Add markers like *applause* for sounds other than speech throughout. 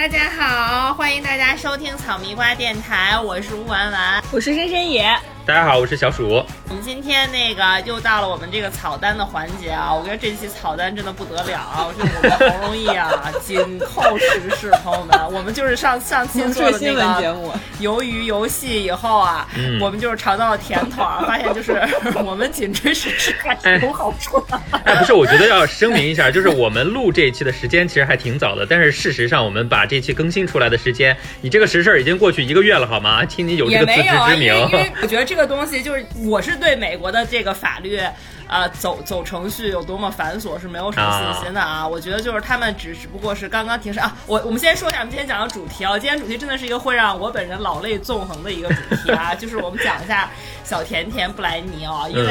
大家好，欢迎大家收听草迷瓜电台，我是吴丸丸，我是深深野。大家好，我是小鼠。我们今天那个又到了我们这个草单的环节啊！我觉得这期草单真的不得了啊！我觉得我们好容易啊，*laughs* 紧扣时事，朋友们，我们就是上上期做的那个鱿鱼游戏以后啊，我们就是尝到了甜头啊，*laughs* 发现就是 *laughs* 我们紧追时事还是有好处的。哎，不是，我觉得要声明一下，就是我们录这一期的时间其实还挺早的，但是事实上我们把这期更新出来的时间，你这个时事已经过去一个月了，好吗？请你有这个自知之明。因为我觉得这个。东西就是，我是对美国的这个法律，呃，走走程序有多么繁琐是没有什么信心的啊。我觉得就是他们只只不过是刚刚停审啊。我我们先说一下我们今天讲的主题啊。今天主题真的是一个会让我本人老泪纵横的一个主题啊，*laughs* 就是我们讲一下小甜甜布莱尼啊，因为。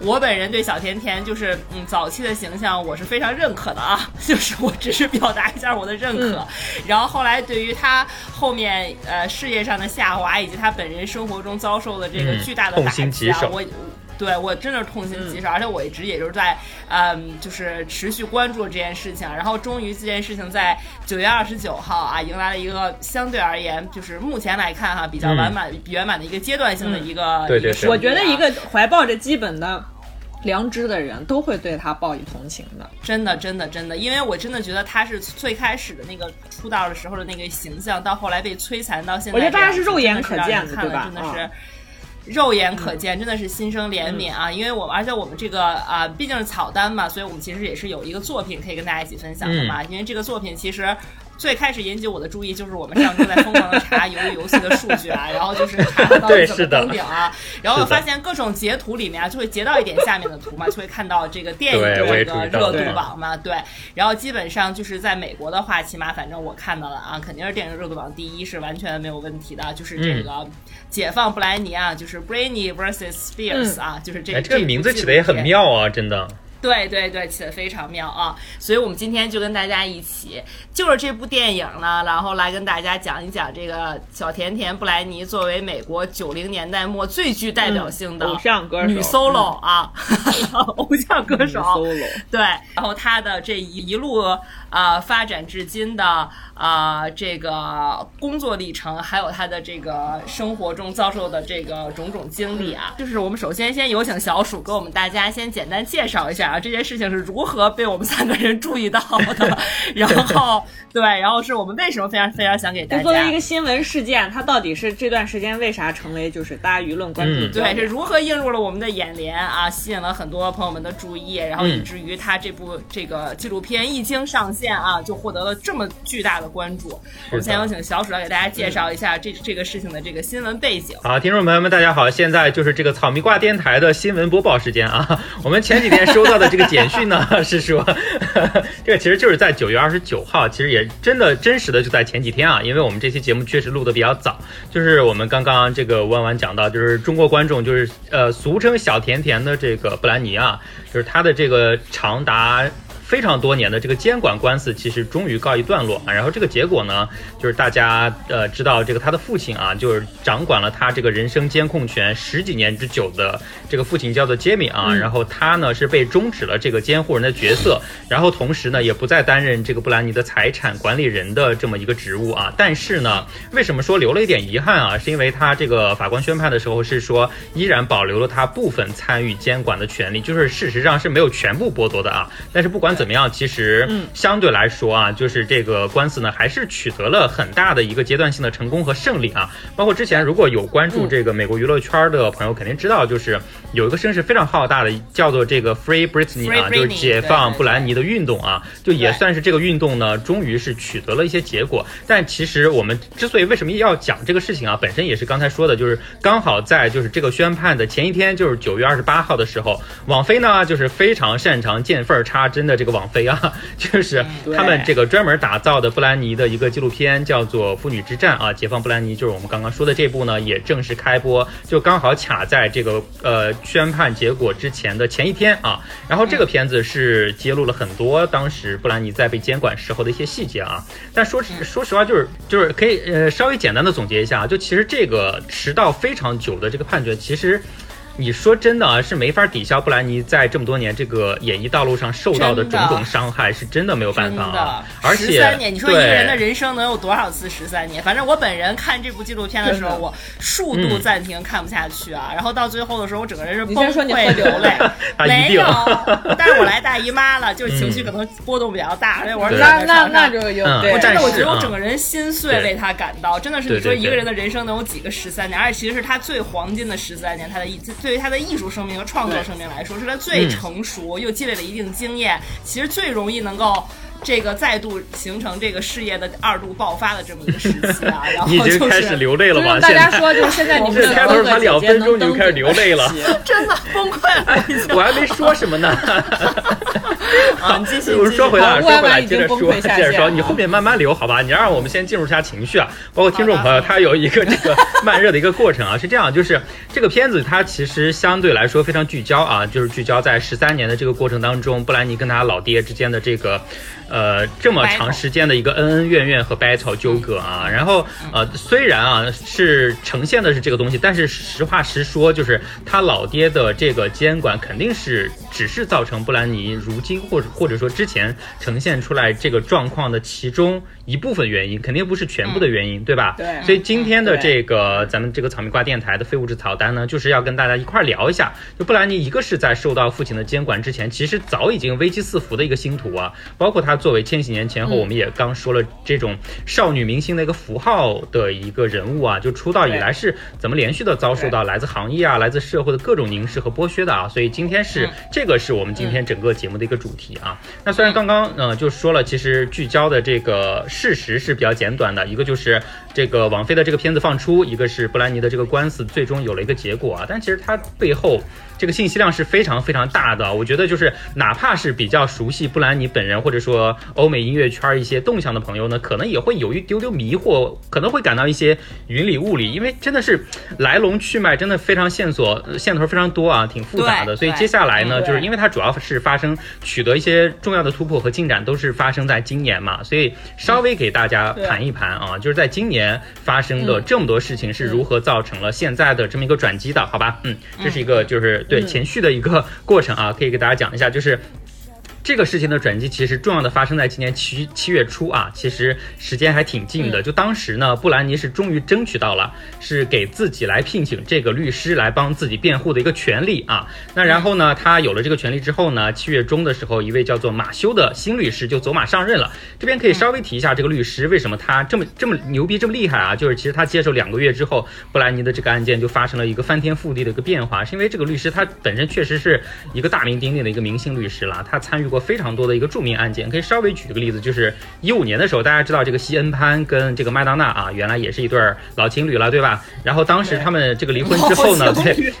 我本人对小甜甜就是嗯早期的形象我是非常认可的啊，*laughs* 就是我只是表达一下我的认可，然后后来对于她后面呃事业上的下滑以及她本人生活中遭受的这个巨大的打击啊，我对我真的是痛心疾首，而且我一直也就是在嗯就是持续关注这件事情，然后终于这件事情在九月二十九号啊迎来了一个相对而言就是目前来看哈比较完满圆满的一个阶段性的一个，对对，我觉得一个怀抱着基本的。良知的人都会对他报以同情的，真的，真的，真的，因为我真的觉得他是最开始的那个出道的时候的那个形象，到后来被摧残到现在，我觉得大家是肉眼可见的，对吧？真的是肉眼可见，真的是心生怜悯啊！因为我们，而且我们这个啊，毕竟是草单嘛，所以我们其实也是有一个作品可以跟大家一起分享的嘛。因为这个作品其实。最开始引起我的注意就是我们上周在疯狂的查鱿鱼游戏的数据啊，然后就是查到怎么登顶啊，然后发现各种截图里面啊就会截到一点下面的图嘛，就会看到这个电影的这个热度榜嘛，对，然后基本上就是在美国的话，起码反正我看到了啊，肯定是电影热度榜第一是完全没有问题的，就是这个解放布莱尼啊，就是 Brainy vs Spears 啊，就是这个这个名字起的也很妙啊，真的。对对对，起的非常妙啊！所以我们今天就跟大家一起，就是这部电影呢，然后来跟大家讲一讲这个小甜甜布莱尼作为美国九零年代末最具代表性的偶像歌手女 solo 啊，偶像歌手 solo，*laughs* 对，然后她的这一一路啊发展至今的啊这个工作历程，还有她的这个生活中遭受的这个种种经历啊，就是我们首先先有请小鼠给我们大家先简单介绍一下。啊，这件事情是如何被我们三个人注意到的？*laughs* 然后，*laughs* 对，然后是我们为什么非常非常想给大家作为一个新闻事件，它到底是这段时间为啥成为就是大家舆论关注？对，是如何映入了我们的眼帘啊，吸引了很多朋友们的注意，然后以至于它这部这个纪录片一经上线啊，就获得了这么巨大的关注。我们先有请小鼠来给大家介绍一下这这个事情的这个新闻背景。好，听众朋友们，大家好，现在就是这个草莓挂电台的新闻播报时间啊。我们前几天收到的。这个简讯呢 *laughs* 是说，*laughs* 这个其实就是在九月二十九号，其实也真的真实的就在前几天啊，因为我们这期节目确实录的比较早，就是我们刚刚这个弯弯讲到，就是中国观众就是呃俗称小甜甜的这个布兰妮啊，就是她的这个长达。非常多年的这个监管官司，其实终于告一段落啊。然后这个结果呢，就是大家呃知道，这个他的父亲啊，就是掌管了他这个人生监控权十几年之久的这个父亲叫做杰米啊。然后他呢是被终止了这个监护人的角色，然后同时呢也不再担任这个布兰妮的财产管理人的这么一个职务啊。但是呢，为什么说留了一点遗憾啊？是因为他这个法官宣判的时候是说，依然保留了他部分参与监管的权利，就是事实上是没有全部剥夺的啊。但是不管。怎么样？其实相对来说啊，就是这个官司呢，还是取得了很大的一个阶段性的成功和胜利啊。包括之前如果有关注这个美国娱乐圈的朋友，肯定知道，就是有一个声势非常浩大的，叫做这个 Free Britney 啊，就是解放布兰妮的运动啊，就也算是这个运动呢，终于是取得了一些结果。但其实我们之所以为什么要讲这个事情啊，本身也是刚才说的，就是刚好在就是这个宣判的前一天，就是九月二十八号的时候，网飞呢就是非常擅长见缝插针的这。这个网飞啊，*laughs* 就是他们这个专门打造的布兰妮的一个纪录片，叫做《妇女之战》啊，解放布兰妮，就是我们刚刚说的这部呢，也正式开播，就刚好卡在这个呃宣判结果之前的前一天啊。然后这个片子是揭露了很多当时布兰妮在被监管时候的一些细节啊。但说说实话，就是就是可以呃稍微简单的总结一下啊，就其实这个迟到非常久的这个判决，其实。你说真的啊，是没法抵消布兰妮在这么多年这个演艺道路上受到的种种伤害，是真的没有办法啊的。，而且十三年，你说一个人的人生能有多少次十三年？反正我本人看这部纪录片的时候，我数度暂停看不下去啊。然后到最后的时候，我整个人是崩溃流泪 *laughs* 没有，但是我来大姨妈了，就是情绪可能波动比较大，而且我是对那那。那就有嗯，我真的，我但是啊觉得我整个人心碎，对为他感到，真的是你说一个人的人生能有几个十三年？而且其实是他最黄金的十三年，他的艺对于他的艺术生命和创作生命来说，是他最嗯成熟又积累了一定经验，其实最容易能够。这个再度形成这个事业的二度爆发的这么一个时期啊，*laughs* 然后你已经就是开始流泪了吗？大家说，就是现在你们开头才两分钟你就开始流泪了真的崩溃了，已经我还没说什么呢。*laughs* 啊！你继续，*laughs* 我说回来，说回来，接着说，接着说，你后面慢慢流，好吧？你让我们先进入一下情绪啊，包括听众朋友，他有一个这个慢热的一个过程啊，是这样，就是这个片子它其实相对来说非常聚焦啊，就是聚焦在十三年的这个过程当中，布兰妮跟他老爹之间的这个。呃，这么长时间的一个恩恩怨怨和掰草纠葛啊，然后呃，虽然啊是呈现的是这个东西，但是实话实说，就是他老爹的这个监管肯定是只是造成布兰妮如今或者或者说之前呈现出来这个状况的其中一部分原因，肯定不是全部的原因，对吧？对。所以今天的这个咱们这个草莓瓜电台的非物质草单呢，就是要跟大家一块儿聊一下，就布兰妮一个是在受到父亲的监管之前，其实早已经危机四伏的一个星途啊，包括他作为千禧年前后，我们也刚说了这种少女明星的一个符号的一个人物啊，就出道以来是怎么连续的遭受到来自行业啊、来自社会的各种凝视和剥削的啊，所以今天是、嗯。这个是我们今天整个节目的一个主题啊。那虽然刚刚呃就说了，其实聚焦的这个事实是比较简短的，一个就是这个王菲的这个片子放出，一个是布兰妮的这个官司最终有了一个结果啊，但其实它背后。这个信息量是非常非常大的，我觉得就是哪怕是比较熟悉布兰妮本人，或者说欧美音乐圈一些动向的朋友呢，可能也会有一丢丢迷惑，可能会感到一些云里雾里，因为真的是来龙去脉真的非常线索呃线头非常多啊，挺复杂的。所以接下来呢，嗯就是因为它主要是发生取得一些重要的突破和进展，都是发生在今年嘛，所以稍微给大家对盘一盘啊，就是在今年发生的这么多事情是如何造成了现在的这么一个转机的，好吧？嗯，这是一个就是对嗯前序的一个过程啊，可以给大家讲一下，就是。这个事情的转机其实重要的发生在今年七七月初啊，其实时间还挺近的。就当时呢，布兰妮是终于争取到了，是给自己来聘请这个律师来帮自己辩护的一个权利啊。那然后呢，他有了这个权利之后呢，七月中的时候，一位叫做马修的新律师就走马上任了。这边可以稍微提一下这个律师为什么他这么这么牛逼，这么厉害啊？就是其实他接手两个月之后，布兰妮的这个案件就发生了一个翻天覆地的一个变化，是因为这个律师他本身确实是一个大名鼎鼎的一个明星律师了，他参与 *laughs* 过非常多的一个著名案件。可以稍微举个例子，就是一五年的时候，大家知道这个西恩潘跟这个麦当娜啊，原来也是一对儿老情侣了，对吧？然后当时他们这个离婚之后呢，对，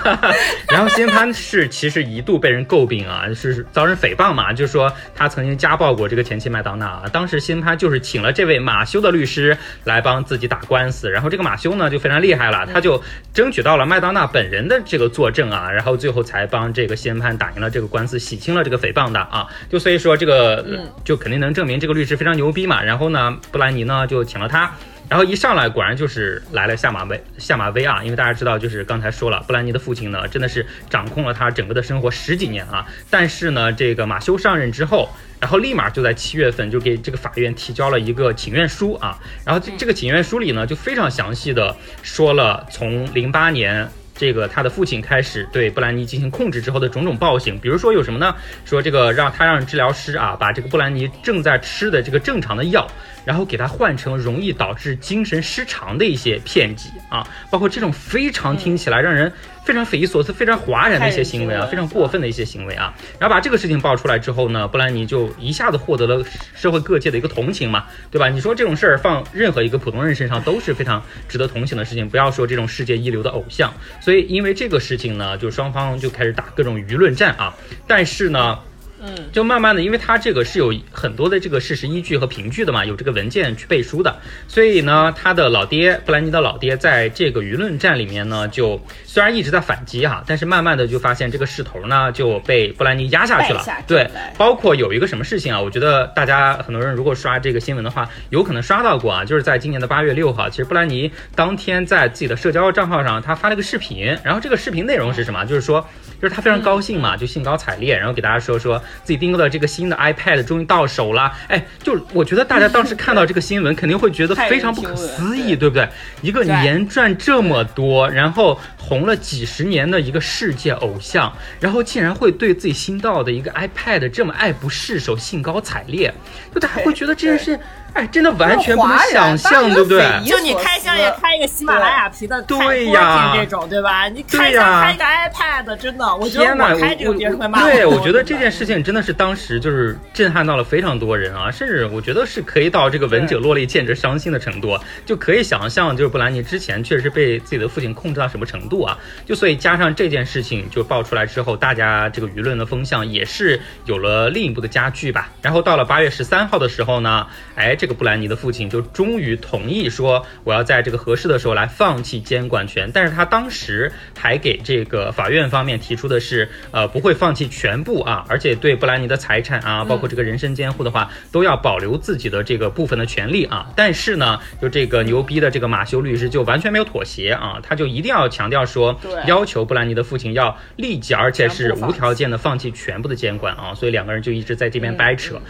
*laughs* 然后西恩潘是其实一度被人诟病啊，是遭人诽谤嘛，就是说他曾经家暴过这个前妻麦当娜啊。当时西恩潘就是请了这位马修的律师来帮自己打官司，然后这个马修呢就非常厉害了，他就争取到了麦当娜本人的这个作证啊，然后最后才帮这个西恩潘打赢了这个官司，洗清了这个诽谤的啊。就所以说这个嗯就肯定能证明这个律师非常牛逼嘛。然后呢，布兰妮呢就请了他。然后一上来果然就是来了下马威，下马威啊！因为大家知道，就是刚才说了，布兰妮的父亲呢，真的是掌控了他整个的生活十几年啊。但是呢，这个马修上任之后，然后立马就在七月份就给这个法院提交了一个请愿书啊。然后这这个请愿书里呢，就非常详细的说了从零八年。这个他的父亲开始对布兰妮进行控制之后的种种暴行，比如说有什么呢？说这个让他让治疗师啊把这个布兰妮正在吃的这个正常的药，然后给它换成容易导致精神失常的一些片剂啊，包括这种非常听起来让人非常匪夷所思、非常哗然的一些行为啊，非常过分的一些行为啊。然后把这个事情爆出来之后呢，布兰妮就一下子获得了社会各界的一个同情嘛，对吧？你说这种事儿放任何一个普通人身上都是非常值得同情的事情，不要说这种世界一流的偶像。所以因为这个事情呢，就双方就开始打各种舆论战啊。但是呢。嗯，就慢慢的，因为他这个是有很多的这个事实依据和凭据的嘛，有这个文件去背书的，所以呢，他的老爹布兰妮的老爹在这个舆论战里面呢，就虽然一直在反击哈，但是慢慢的就发现这个势头呢就被布兰妮压下去了对，包括有一个什么事情啊，我觉得大家很多人如果刷这个新闻的话，有可能刷到过啊，就是在今年的八月六号，其实布兰妮当天在自己的社交账号上，他发了个视频，然后这个视频内容是什么？就是说。就是他非常高兴嘛，就兴高采烈，然后给大家说说自己订购的这个新的 iPad 终于到手了。哎，就我觉得大家当时 *laughs* 看到这个新闻，肯定会觉得非常不可思议，对不对？一个年赚这么多，然后红了几十年的一个世界偶像，然后竟然会对自己新到的一个 iPad 这么爱不释手、兴高采烈，就大家会觉得这件事。哎，真的完全不能想象，对不对？就你开箱也开一个喜马拉雅皮的，对呀，这种对吧？你开箱开一个 iPad，真的，我觉得我开这个别人会骂我。对，我觉得这件事情真的是当时就是震撼到了非常多人啊，甚至我觉得是可以到这个闻者落泪，见者伤心的程度，就可以想象，就是布兰妮之前确实被自己的父亲控制到什么程度啊？就所以加上这件事情就爆出来之后，大家这个舆论的风向也是有了另一步的加剧吧。然后到了八月十三号的时候呢，哎。这个布兰妮的父亲就终于同意说，我要在这个合适的时候来放弃监管权。但是他当时还给这个法院方面提出的是，呃，不会放弃全部啊，而且对布兰妮的财产啊，包括这个人身监护的话，都要保留自己的这个部分的权利啊。但是呢，就这个牛逼的这个马修律师就完全没有妥协啊，他就一定要强调说，要求布兰妮的父亲要立即而且是无条件的放弃全部的监管啊。所以两个人就一直在这边掰扯。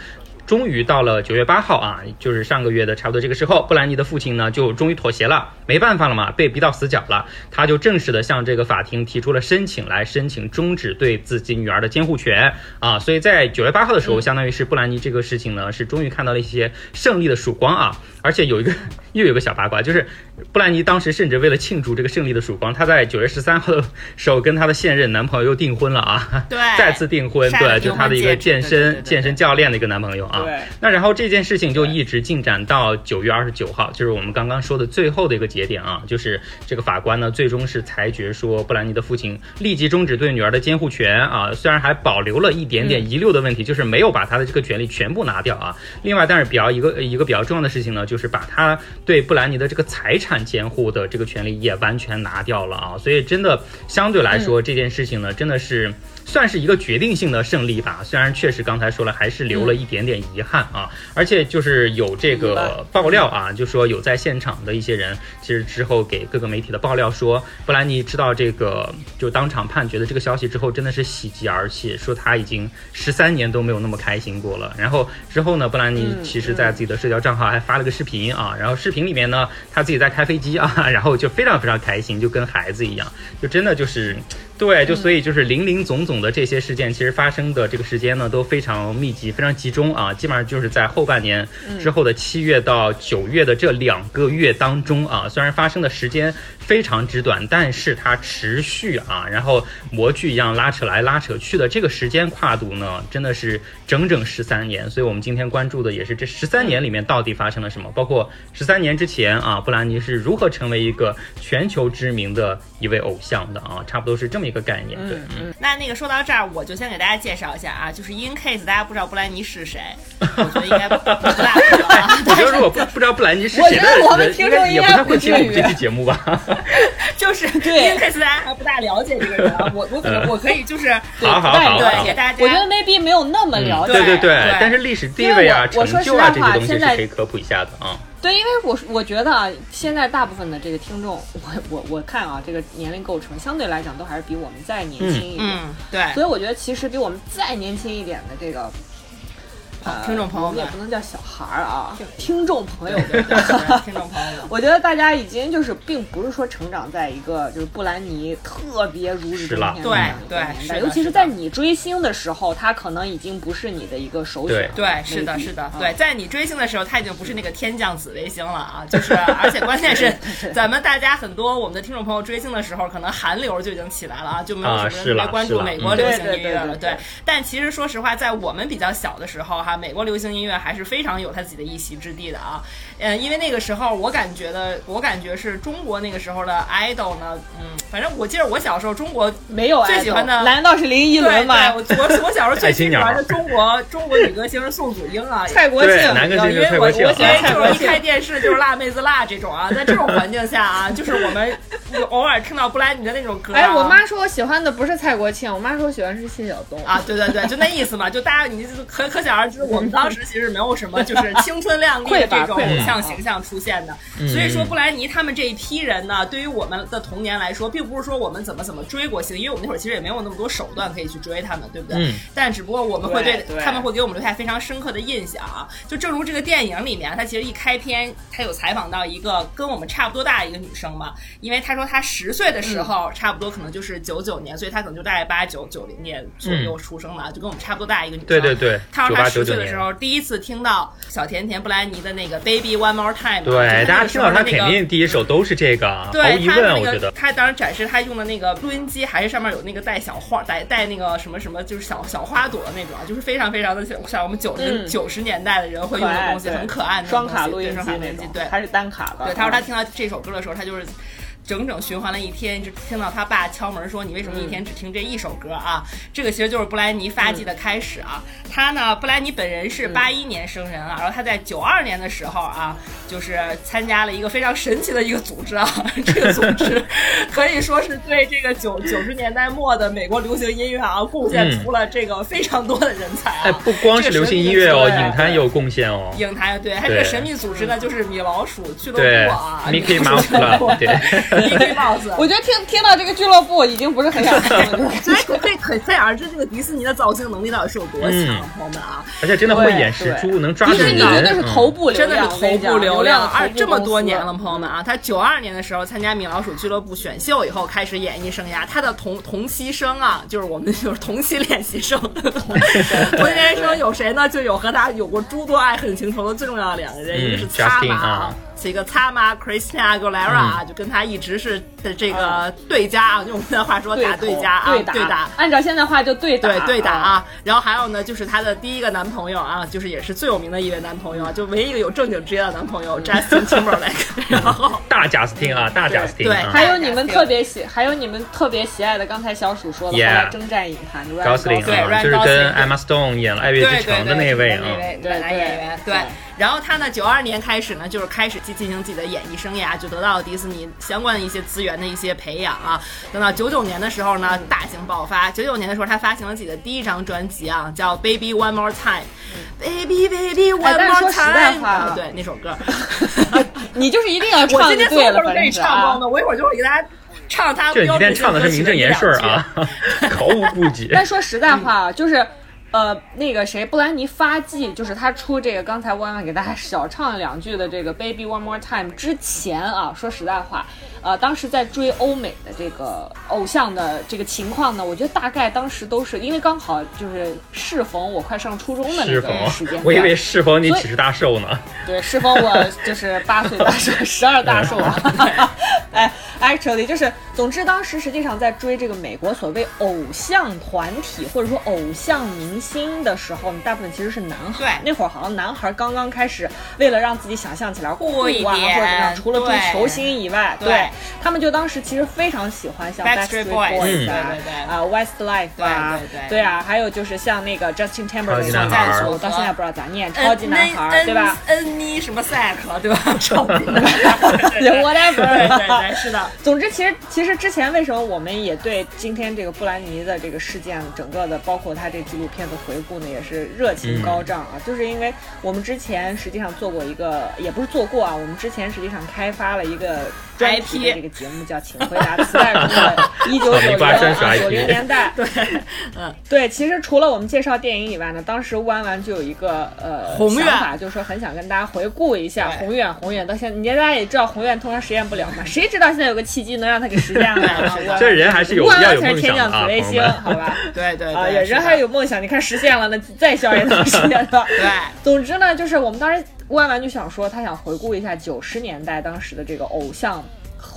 终于到了九月八号啊，就是上个月的差不多这个时候，布兰妮的父亲呢就终于妥协了，没办法了嘛，被逼到死角了，他就正式的向这个法庭提出了申请，来申请终止对自己女儿的监护权啊。所以在九月八号的时候，相当于是布兰妮这个事情呢是终于看到了一些胜利的曙光啊。而且有一个又有个小八卦，就是布兰妮当时甚至为了庆祝这个胜利的曙光，她在九月十三号的时候跟她的现任男朋友又订婚了啊，对，*laughs* 再次订婚，对，就她的一个健身健身教练的一个男朋友啊。对。那然后这件事情就一直进展到九月二十九号，就是我们刚刚说的最后的一个节点啊，就是这个法官呢最终是裁决说布兰妮的父亲立即终止对女儿的监护权啊，虽然还保留了一点点遗留的问题，就是没有把他的这个权利全部拿掉啊。另外，但是比较一个一个比较重要的事情呢。就是把他对布兰妮的这个财产监护的这个权利也完全拿掉了啊，所以真的相对来说这件事情呢，真的是。算是一个决定性的胜利吧，虽然确实刚才说了，还是留了一点点遗憾啊。而且就是有这个爆料啊，就说有在现场的一些人，其实之后给各个媒体的爆料说，布兰妮知道这个就当场判决的这个消息之后，真的是喜极而泣，说他已经十三年都没有那么开心过了。然后之后呢，布兰妮其实在自己的社交账号还发了个视频啊，然后视频里面呢，他自己在开飞机啊，*laughs* 然后就非常非常开心，就跟孩子一样，就真的就是对，就所以就是林林总总。总的这些事件其实发生的这个时间呢都非常密集、非常集中啊，基本上就是在后半年之后的七月到九月的这两个月当中啊。虽然发生的时间非常之短，但是它持续啊，然后模具一样拉扯来拉扯去的这个时间跨度呢，真的是整整十三年。所以我们今天关注的也是这十三年里面到底发生了什么，包括十三年之前啊，布兰妮是如何成为一个全球知名的一位偶像的啊，差不多是这么一个概念。对，嗯，那那个。说到这儿，我就先给大家介绍一下啊，就是 in case 大家不知道布兰妮是谁，我觉得应该不大知道。*laughs* 我觉得如果不不知道布兰妮是谁的人，应该也不太会听我们这期节目吧。*laughs* 就是 in case 大家还不大了解这个人，我 *laughs* 我可能我可以就是好好好，对给大家。我觉得 maybe 没有那么了解，对对对，但是历史地位啊、成就啊这些东西是可以科普一下的啊。对，因为我我觉得啊，现在大部分的这个听众，我我我看啊，这个年龄构成相对来讲都还是比我们再年轻一点，嗯，对，所以我觉得其实比我们再年轻一点的这个。听众朋友们。也不能叫小孩儿啊，听众朋友们，*laughs* 听众朋友们，我觉得大家已经就是，并不是说成长在一个就是布兰妮特别如日中天的对对年代，尤其是在你追星的时候，他可能已经不是你的一个首选。对，是的，是的，对，在你追星的时候，他已经不是那个天降紫微星了啊，*laughs* 就是，而且关键是，*laughs* 咱们大家很多我们的听众朋友追星的时候，可能韩流就已经起来了啊，就没有什么人特别关注美国流行音乐了。对，但其实说实话，在我们比较小的时候哈。话，美国流行音乐还是非常有它自己的一席之地的啊。嗯，因为那个时候我感觉的，我感觉是中国那个时候的 idol 呢，嗯，反正我记得我小时候中国没有最喜欢的，难道是林依轮吗？对，我我小时候最喜欢的中国 *laughs* 中国女歌星是宋祖英啊，*laughs* 蔡国庆，因为我我因为就是一开电视就是辣妹子辣这种啊，在这种环境下啊，*laughs* 就是我们偶尔听到布兰妮的那种歌。哎，我妈说我喜欢的不是蔡国庆，我妈说我喜欢是谢晓东啊，对对对，就那意思嘛，就大家你可可想而知，我们当时其实没有什么就是 *laughs* 青春靓丽的这种偶像形象出现的，所以说布兰妮他们这一批人呢，对于我们的童年来说，并不是说我们怎么怎么追过星，因为我们那会儿其实也没有那么多手段可以去追他们，对不对？但只不过我们会对他们会给我们留下非常深刻的印象啊。就正如这个电影里面，他其实一开篇他有采访到一个跟我们差不多大的一个女生嘛，因为他说他十岁的时候差不多可能就是九九年，所以他可能就大概八九九零年左右出生嘛，就跟我们差不多大一个女生。对对对。他说他十岁的时候第一次听到小甜甜布莱尼的那个 Baby One More Time。对，大家听到他肯定第一首都是这个，毫无疑问，我觉得。他当时展示他用的那个录音机，还是上面有那个带小花、带带那个什么什么，就是小小花朵的那种，就是非常非常的像我们九零九十年代的人会用的东西，很可爱的双卡录音机那种，对，还是单卡的。对，他说他听到这首歌的时候，他就是。整整循环了一天，就听到他爸敲门说：“你为什么一天只听这一首歌啊？”这个其实就是布莱尼发迹的开始啊。他呢，布莱尼本人是八一年生人啊，然后他在九二年的时候啊，就是参加了一个非常神奇的一个组织啊。*laughs* 这个组织 *laughs* 可以说是对这个九九十年代末的美国流行音乐啊，贡献出了这个非常多的人才啊。哎，不光是流行音乐哦，影坛也有贡献哦。影坛对，他这个神秘组织呢，就是米老鼠俱乐部啊。Mickey Mouse *laughs* 对。我觉得听听到这个俱乐部已经不是很想听了，所以可可以可想而知，这个迪士尼的造星能力到底是有多强，朋友们啊！而且真的会演实出，能抓住人。迪士尼绝对是头部流量，真的是头部流量。而这么多年了，朋友们啊，他九二年的时候参加米老鼠俱乐部选秀以后开始演艺生涯，他的同同期生啊，就是我们就是同期练习生，同期练习生有谁呢？就有和他有过诸多爱恨情仇的最重要的两个人，一个是擦马。这个擦妈 Christina Aguilera 就跟他一直是的这个对家啊，用我们的话说打对家啊，对打。按照现在话就对打，对对打啊。然后还有呢，就是他的第一个男朋友啊，就是也是最有名的一位男朋友啊，就唯一一个有正经职业的男朋友 Justin Timberlake。*laughs* 然后大贾斯汀啊，大贾斯汀。对，还有你们特别喜，还有你们特别喜爱的，刚才小鼠说的，后来征战影坛的 Gosling，就是跟 Emma Stone 演了《爱乐之城》的那位啊，对男演员对。然后他呢，九二年开始呢，就是开始去进行自己的演艺生涯，就得到了迪士尼相关的一些资源的一些培养啊。等到九九年的时候呢，大型爆发。九九年的时候，他发行了自己的第一张专辑啊，叫《Baby One More Time》，Baby Baby One *laughs* More Time。对，那首歌，*laughs* 你就是一定要唱。我今天所有都是给你唱光的，我一会儿就会给大家唱他。这你今天唱的是名正言顺啊，毫 *laughs* 无顾忌。但说实在话啊，就是。呃，那个谁，布兰妮发迹，就是他出这个刚才弯弯给大家小唱两句的这个 Baby One More Time 之前啊，说实在话，呃，当时在追欧美的这个偶像的这个情况呢，我觉得大概当时都是因为刚好就是适逢我快上初中的那个时间，我以为适逢你几十大寿呢，对，适逢我就是八岁大寿，十二大寿啊，*laughs* 哎，actually 就是，总之当时实际上在追这个美国所谓偶像团体或者说偶像明。星的时候，你大部分其实是男孩。那会儿好像男孩刚刚开始，为了让自己想象起来酷啊，或者怎样，除了追球星以外，对他们就当时其实非常喜欢像 Backstreet Boys 啊，啊 Westlife 啊，对啊，还有就是像那个 Justin Timberlake，我到现在不知道咋念，超级男孩，对吧？N 妮什么赛克，对吧？*laughs* 超级男孩，*laughs* whatever，对对对，是的。总之，其实其实之前为什么我们也对今天这个布兰妮的这个事件，整个的包括他这纪录片的。回顾呢也是热情高涨啊，就是因为我们之前实际上做过一个，也不是做过啊，我们之前实际上开发了一个专题的这个节目，叫《请回答磁带中的 *laughs* 一九九零九零年代》。对，嗯，对，其实除了我们介绍电影以外呢，当时弯弯就有一个呃想法，就是说很想跟大家回顾一下宏远宏远到现在，你大家也知道宏远通常实现不了嘛，谁知道现在有个契机能让他给实现了 *laughs* 呢？这人还是有要有梦想啊，好吧？*laughs* 对对啊，人还是有梦想，你看。实现了，那再笑也能实现的。对，总之呢，就是我们当时弯弯就想说，他想回顾一下九十年代当时的这个偶像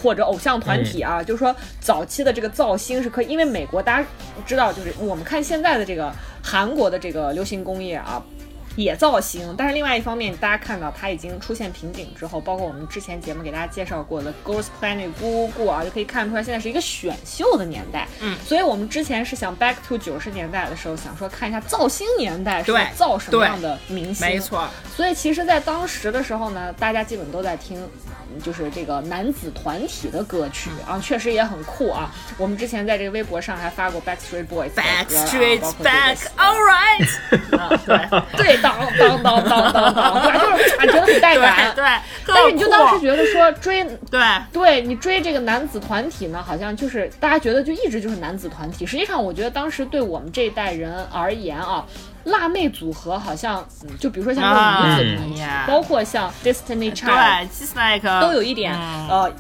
或者偶像团体啊，就是说早期的这个造星是可以，因为美国大家知道，就是我们看现在的这个韩国的这个流行工业啊。野造型，但是另外一方面，大家看到它已经出现瓶颈之后，包括我们之前节目给大家介绍过的 Ghost Planet 咕咕啊，就可以看出来现在是一个选秀的年代。嗯，所以我们之前是想 back to 九十年代的时候，想说看一下造星年代是对。造什么样的明星。没错，所以其实，在当时的时候呢，大家基本都在听，嗯就是这个男子团体的歌曲。啊，确实也很酷啊。我们之前在这个微博上还发过 Backstreet Boys 的歌啊 Backstreet 包括这个 Back，All right，*laughs* 啊，对。*laughs* 对，当当当当当当，对，就是啊，觉得很带感。对，但是你就当时觉得说追，对对你追这个男子团体呢，好像就是大家觉得就一直就是男子团体。实际上，我觉得当时对我们这一代人而言啊，辣妹组合好像，嗯就比如说像这种女子团体，啊包括像 Destiny Child，都有一点、嗯呃。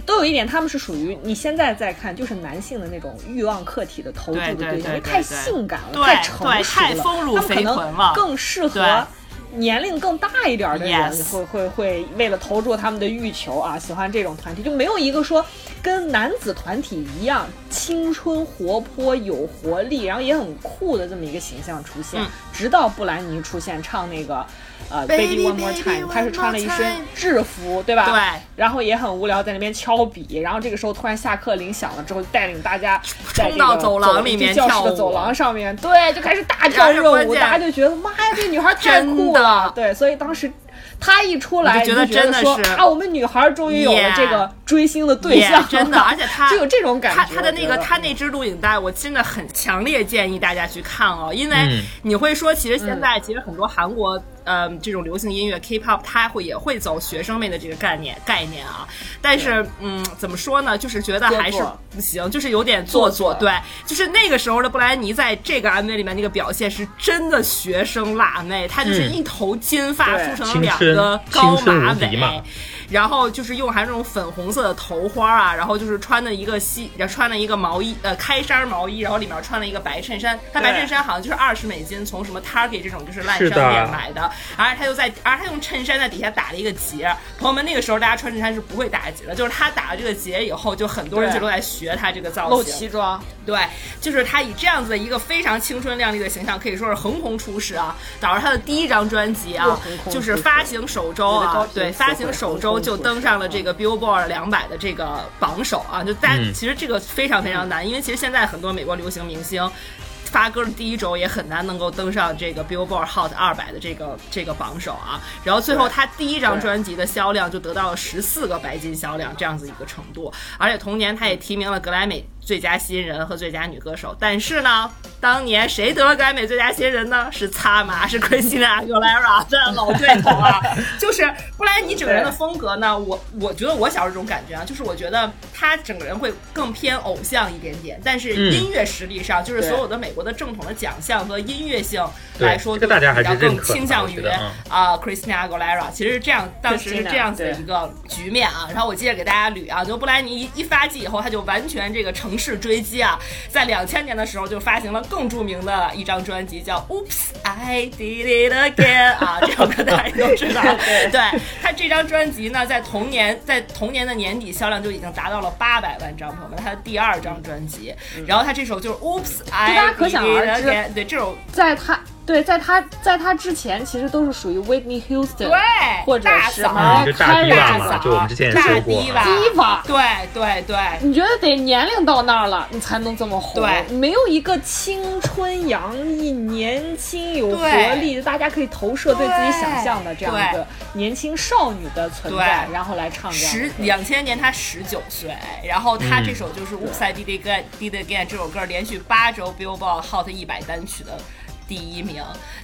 都有一点，他们是属于你现在在看，就是男性的那种欲望客体的投注的对对象，太性感了，太成熟了，太丰乳他们可能了更适合年龄更大一点的人会会会为了投注他们的欲求啊，喜欢这种团体，就没有一个说跟男子团体一样青春活泼有活力，然后也很酷的这么一个形象出现。嗯直到布兰妮出现唱那个呃 Baby, One More Time，她是穿了一身制服，对吧？对。然后也很无聊，在那边敲笔，然后这个时候突然下课铃响了之后，带领大家在这个冲到走廊里面教室的走廊上面，对，就开始大 *laughs* 跳热舞，大家就觉得妈呀，这女孩太酷了，对，所以当时。她一出来，觉得你就觉得说真的是啊，我们女孩终于有了这个追星的对也象，真的，*laughs* 而且他就有这种感觉。他他的那个他那支录影带，我真的很强烈建议大家去看哦，因为嗯你会说，其实现在其实很多韩国。呃，这种流行音乐 K-pop，它会也会走学生妹的这个概念概念啊，但是嗯，怎么说呢？就是觉得还是不行，就是有点做作。对，就是那个时候的布莱尼在这个 MV 里面那个表现是真的学生辣妹，她就是嗯一头金发梳成了两个高马尾。然后就是用还是那种粉红色的头花啊，然后就是穿的一个西，穿了一个毛衣，呃，开衫毛衣，然后里面穿了一个白衬衫。他白衬衫好像就是二十美金，从什么 Target 这种就是烂商店买的。而且他又在，而他用衬衫在底下打了一个结。朋友们，那个时候大家穿衬衫是不会打结的，就是他打了这个结以后，就很多人就都在学他这个造型露型。脐装，对，就是他以这样子的一个非常青春靓丽的形象，可以说是横空出世啊。导致他的第一张专辑啊就是发行首周啊，对，发行首周就登上了这个 Billboard 两百的这个榜首啊。就大其实这个非常非常难，因为其实现在很多美国流行明星。发歌的第一周也很难能够登上这个 Billboard Hot 二百的这个这个榜首啊，然后最后他第一张专辑的销量就得到了十四个白金销量这样子一个程度，而且同年他也提名了格莱美最佳新人和最佳女歌手，但是呢，当年谁得了格莱美最佳新人呢？是擦马，是 Christina Aguilera 这老对头啊，*laughs* 就是布莱尼整个人的风格呢，我我觉得我小时候这种感觉啊，就是我觉得他整个人会更偏偶像一点点，但是嗯音乐实力上，就是所有的美国的正统的奖项和音乐性来说，这个大家更倾向于啊、Christina Aguilera，其实是这样，当时是这样子的一个局面啊。然后我接着给大家捋啊，就布莱尼一一发迹以后，他就完全这个乘势追击啊，在两千年的时候就发行了更著名的一张专辑，叫《Oops I Did It Again》啊，这首歌大家都知道。*laughs* 对他这张专辑呢，在同年在同年的年底销量就已经达到了八百万张，朋友们，他的第二张专辑。然后他这首就是《Oops I Did It Again》，对这首在他对，在他在他之前，其实都是属于 Whitney Houston，对或者是大嫂嗯就大嫂就我们之前也大说过迪吧啊。diva。对对对。你觉得得年龄到那儿了，你才能这么红？对没有一个青春洋溢、年轻有活力，大家可以投射对自己想象的这样一个年轻少女的存在，对然后来唱这样十歌两千年她十九岁，然后他嗯这首就是《Oops I Did It Again Did Again 这首歌连续八周 Billboard Hot 一百单曲的。第一名，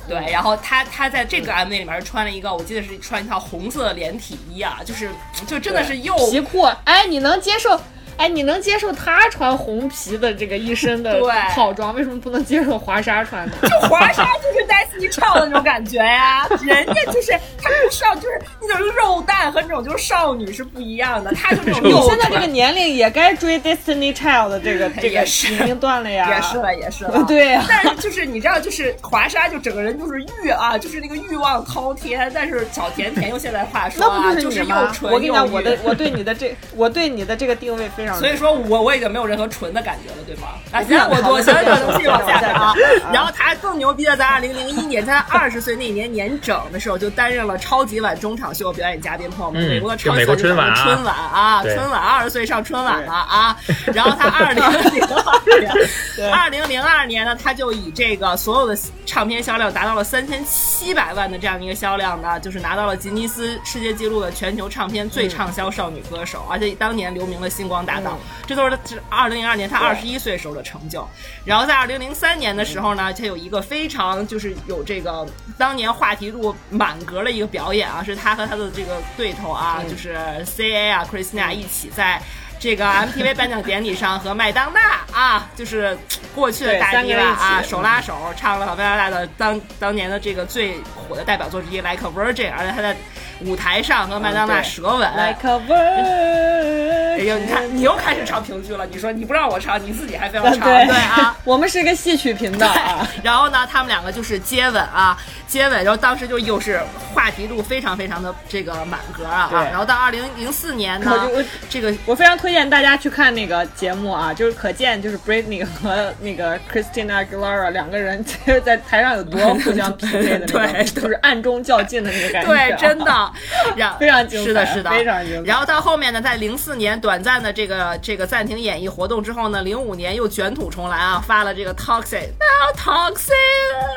对，然后他他在这个 MV 里面是穿了一个，我记得是穿一套红色的连体衣啊，就是就真的是又皮裤，哎，你能接受？哎，你能接受他穿红皮的这个一身的对套装，为什么不能接受华莎穿的？华莎就是 Destiny Child 的那种感觉呀，人家就是他不少就是那种肉蛋和那种就是少女是不一样的，她就那种你现在这个年龄也该追 Destiny Child 的这个 *laughs* 这个也是年龄段了呀。也是了也是了，对呀但是就是你知道，就是华莎就整个人就是欲啊，就是那个欲望滔天，但是小甜甜用现在话说那不啊，就是就是你吗我跟你讲，我的我对你的这我对你的这个定位非非常。所以说我我已经没有任何纯的感觉了，对吗？啊，行，我我行，继续往下看啊。然后他更牛逼的，在二零零一年，他二十岁那年年整的时候，就担任了超级碗中场秀表演嘉宾，朋友们，美国的超级美国春晚春晚啊，春晚二十岁上春晚了啊。然后他二零 *laughs* 零二年，二零零二年呢，他就以这个所有的唱片销量达到了三千七百万的这样一个销量呢，就是拿到了吉尼斯世界纪录的全球唱片最畅销少女歌手，而且当年留名了星光大道。这都是是二零零二年他二十一岁时候的成就。然后在二零零三年的时候呢，他有一个非常就是有这个当年话题度满格的一个表演啊，是他和他的这个对头啊，就是 C A 啊，Christina 一起在。这个 MTV 颁奖典礼上和麦当娜啊，就是过去的大迪了啊，手拉手唱了麦当娜的当当年的这个最火的代表作之一《Like a Virgin》，而且他在舞台上和麦当娜舌吻。Like a Virgin。哎呦，你看，你又开始唱评剧了。你说你不让我唱，你自己还非要唱，对啊。*laughs* 我们是一个戏曲频道啊。然后呢，他们两个就是接吻啊。接吻，然后当时就又是话题度非常非常的这个满格啊，然后到二零零四年呢，这个我非常推荐大家去看那个节目啊，*laughs* 就是可见就是 Britney 和那个 Christina Aguilera 两个人其实在台上有多互相匹配的那种，*laughs* 就是暗中较劲的那个感觉，对，真的，*laughs* 非常精彩，是的，是的，非常精彩。然后到后面呢，在零四年短暂的这个这个暂停演艺活动之后呢，零五年又卷土重来啊，发了这个 Toxic，Toxic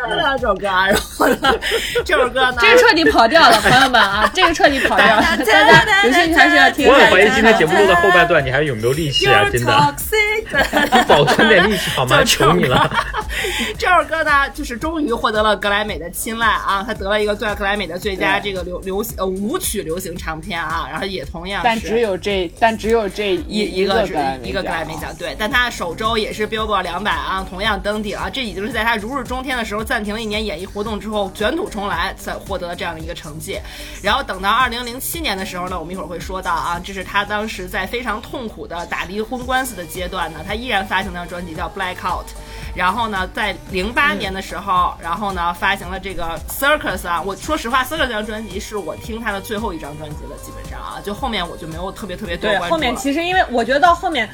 这首歌，然后呢。这首歌呢？这彻底跑调了，朋友们啊！这个彻底跑调了，大家有兴趣还是要听。我很怀疑今天节目录到后半段，你还有没有力气啊？真的，你保存点力气好吗？*laughs* 求你了。这首歌呢，就是终于获得了格莱美的青睐啊！他得了一个最格莱美的最佳这个流流呃舞曲流行唱片啊，然后也同样，但只有这，但只有这一一个一个格莱美奖，对。但他首周也是 Billboard 两百啊，同样登顶啊！这已经是在他如日中天的时候暂停了一年演艺活动之后卷土重来。才获得这样的一个成绩，然后等到二零零七年的时候呢，我们一会儿会说到啊，这是他当时在非常痛苦的打离婚官司的阶段呢，他依然发行了专辑叫《Blackout》，然后呢，在零八年的时候，然后呢发行了这个《Circus》啊，我说实话，《Circus》这张专辑是我听他的最后一张专辑了，基本上啊，就后面我就没有特别特别多关注后面其实因为我觉得到后面。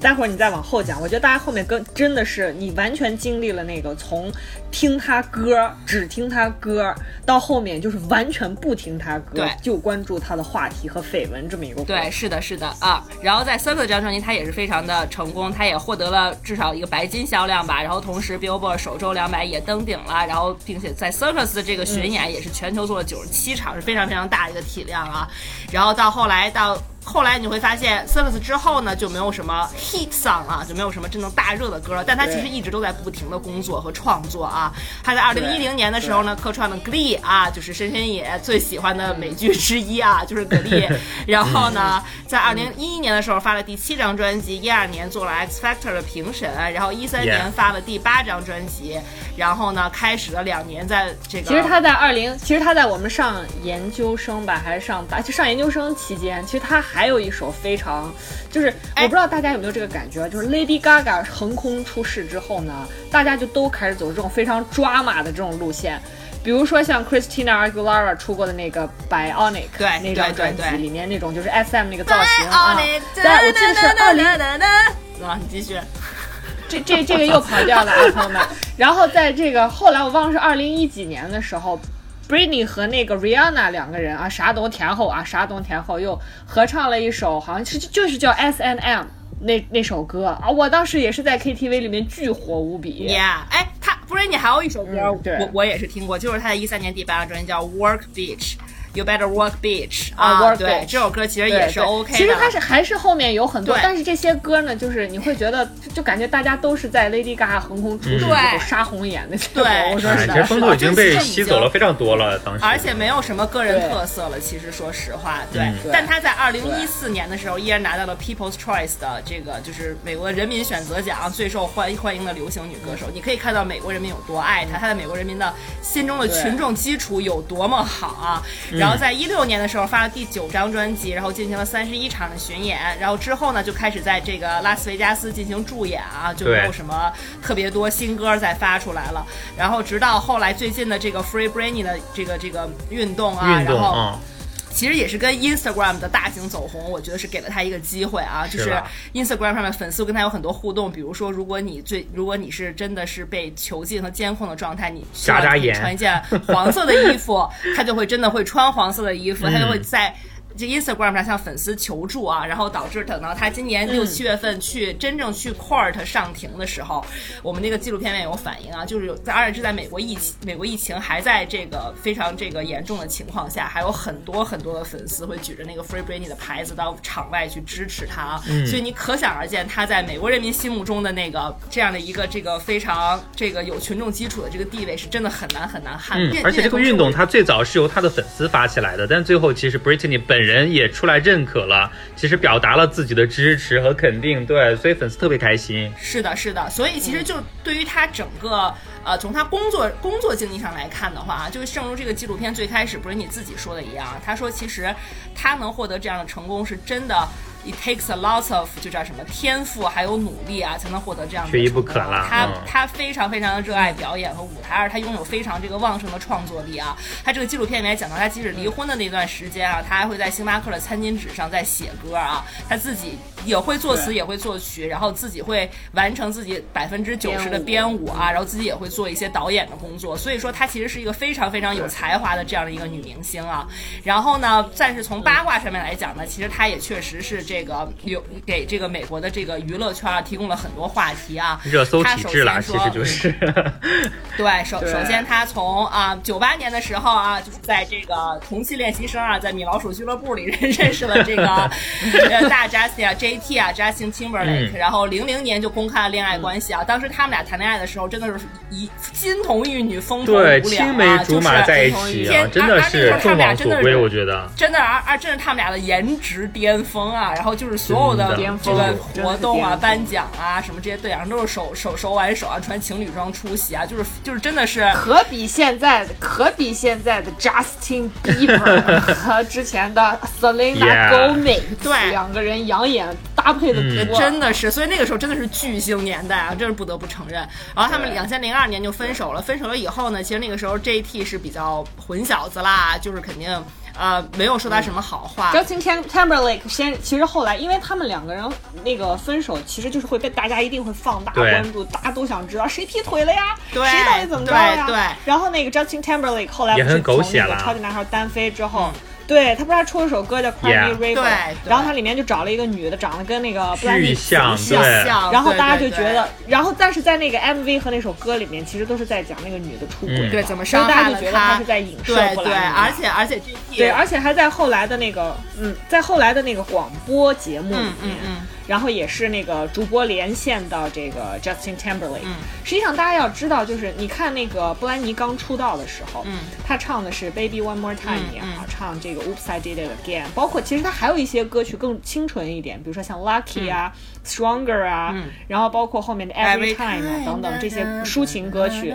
待会儿你再往后讲，我觉得大家后面跟真的是你完全经历了那个从听他歌只听他歌到后面就是完全不听他歌，就关注他的话题和绯闻这么一个。对，是的，是的啊。然后在 Circus 这张专辑，他也是非常的成功，他也获得了至少一个白金销量吧。然后同时 Billboard 首周两百也登顶了，然后并且在 Circus 的这个巡演也是全球做了九十七场，是非常非常大的一个体量啊。然后到后来到。后来你会发现，Circus 之后呢，就没有什么 hit song 啊，就没有什么真正大热的歌了。但他其实一直都在不停的工作和创作啊。他在二零一零年的时候呢，客串了《Glee》啊，就是深深野最喜欢的美剧之一啊，就是 *laughs*《Glee *laughs*》。然后呢，在二零一一年的时候发了第七张专辑，一二年做了 X Factor 的评审，然后一三年发了第八张专辑，然后呢，开始了两年在这个。其实他在二零，其实他在我们上研究生吧，还是上大，就上研究生期间，其实他还。还有一首非常，就是我不知道大家有没有这个感觉，就是 Lady Gaga 横空出世之后呢，大家就都开始走这种非常抓马的这种路线，比如说像 Christina Aguilera 出过的那个 Bionic 那张专辑里面那种就是 SM 那个造型啊，在我记得是二零，啊，你继续，这这这个又跑调了啊，*laughs* 朋友们，然后在这个后来我忘了是二零一几年的时候。Britney 和那个 Rihanna 两个人啊，啥都甜后啊，啥都甜后又合唱了一首，好像是就是叫 S N M 那那首歌啊，我当时也是在 KTV 里面巨火无比。Yeah，哎，他 Britney 还有一首歌，我我也是听过，就是他在一三年第八张专辑叫 Work Beach。You better work, bitch 啊！对，这首歌其实也是 OK 的。其实它是还是后面有很多，但是这些歌呢，就是你会觉得，就感觉大家都是在 Lady Gaga 横空出世之后杀红眼的。对，我说是的。其实风头已经被吸走了非常多了，当时。而且没有什么个人特色了，其实说实话，对。但他在二零一四年的时候，依然拿到了 People's Choice 的这个，就是美国人民选择奖最受欢欢迎的流行女歌手。你可以看到美国人民有多爱她，她在美国人民的心中的群众基础有多么好啊！然后在一六年的时候发了第九张专辑，然后进行了三十一场的巡演，然后之后呢就开始在这个拉斯维加斯进行驻演啊，就没有什么特别多新歌再发出来了。然后直到后来最近的这个 Free Britney 的这个这个运动啊，然后其实也是跟 Instagram 的大型走红，我觉得是给了他一个机会啊，就是 Instagram 上面粉丝跟他有很多互动，比如说如果你最如果你是真的是被囚禁和监控的状态，你眨眨眼穿一件黄色的衣服，*laughs* 他就会真的会穿黄色的衣服，他就会在。这 Instagram 上向粉丝求助啊，然后导致等到他今年六七月份去真正去 court 上庭的时候，我们那个纪录片里面有反映啊，就是有在而且是在美国疫情美国疫情还在这个非常这个严重的情况下，还有很多很多的粉丝会举着那个 Free Britney 的牌子到场外去支持他啊，所以你可想而知他在美国人民心目中的那个这样的一个这个非常这个有群众基础的这个地位是真的很难很难撼。嗯，而且这个运动它最早是由他的粉丝发起来的，但最后其实 Britney 本人人也出来认可了，其实表达了自己的支持和肯定，对，所以粉丝特别开心。是的，是的，所以其实就对于他整个呃，从他工作工作经历上来看的话，就是正如这个纪录片最开始不是你自己说的一样，他说其实他能获得这样的成功是真的。It takes a lot of 就叫什么天赋还有努力啊，才能获得这样的缺一不可了他、嗯他非常非常的热爱表演和舞台，而他拥有非常这个旺盛的创作力啊。他这个纪录片里面讲到，他即使离婚的那段时间啊，他还会在星巴克的餐巾纸上在写歌啊，他自己也会作词也会作曲，然后自己会完成自己百分之九十的编编舞啊，然后自己也会做一些导演的工作。所以说，她其实是一个非常非常有才华的这样的一个女明星啊。然后呢，但是从八卦上面来讲呢，其实她也确实是这个有给这个美国的这个娱乐圈啊提供了很多话题啊。热搜体质了，先说其实就是。*laughs* 对，首对首先他从啊九八年的时候啊，就是在这个同期练习生啊，在米老鼠俱乐部里认 *laughs* 认识了这个呃大 Justin 啊 JT 啊 Justin Timberlake，、嗯然后零零年就公开了恋爱关系啊。当时他们俩谈恋爱的时候，真的是一金童玉女，风头无对，两青梅啊，竹就是马在一起啊天，真的是众望所归，我觉得。真的，啊啊，真是他们俩的颜值巅峰啊，然后就是所有的这个活动啊、颁奖啊什么这些队长都是手手手挽手啊，穿情侣装出席啊，就是就是真的是。可比现在的，可比现在的 Justin Bieber 和之前的 Selena Gomez，对两个人养眼搭配的真的是，所以那个时候真的是巨星年代啊，这是不得不承认。然后他们对两千零二年就分手了，分手了以后呢，其实那个时候 JT 是比较混小子啦，就是肯定呃没有说他什么好话。Justin Tim- Timberlake 先，其实后来，因为他们两个人那个分手，其实就是会被大家一定会放大关注，大家都想知道谁劈腿了呀，对谁到底怎么着呀？对对然后那个 Justin Timberlake 后来不是也很狗从那个血了超级男孩单飞之后。对他不是还出了首歌叫《Cry Yeah Me River》，然后他里面就找了一个女的，长得跟那个布兰妮巨像贼像对。然后大家就觉得，然后但是在那个 MV 和那首歌里面，其实都是在讲那个女的出轨，嗯。对怎么所以伤大家就觉得害了他他是在影射对对，布兰妮而且而且对，而且还在后来的那个，嗯，在后来的那个广播节目里面，嗯嗯嗯然后也是那个主播连线到这个 Justin Timberlake。嗯。实际上大家要知道，就是你看那个布兰妮刚出道的时候，嗯，她唱的是 Baby One More Time 嗯也好，嗯。唱这个 Oops I Did It Again，包括其实她还有一些歌曲更清纯一点，比如说像 Lucky 啊、Stronger 啊，嗯。然后包括后面的 Every Time 啊等等这些抒情歌曲。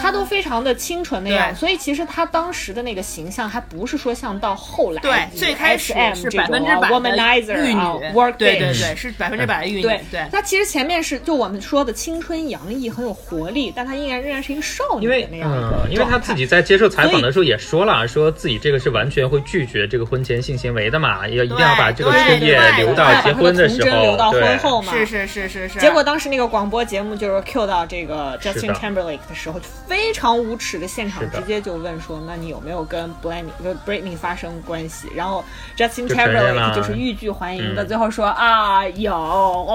他都非常的清纯那样，所以其实他当时的那个形象还不是说像到后来对最开始是这种啊百分之百的 womanizer 玉女。啊，work 对对对，是百分之百的玉女，对。对。她其实前面是就我们说的青春洋溢，很有活力，但她依然仍然是一个少女因为的那样因为他自己在接受采访的时候也说了，说自己这个是完全会拒绝这个婚前性行为的嘛，要一定要把这个对。春夜留到结婚时的童真留候，对，后嘛。是是是是是，结果当时那个广播节目就是 Q 到这个 Justin 的 Timberlake 的时候，就非常无耻的现场直接就问说：“那你有没有跟 Britney 跟 Britney 发生关系？”然后 Justin Timberlake 就是欲拒还迎的，嗯最后说：“啊有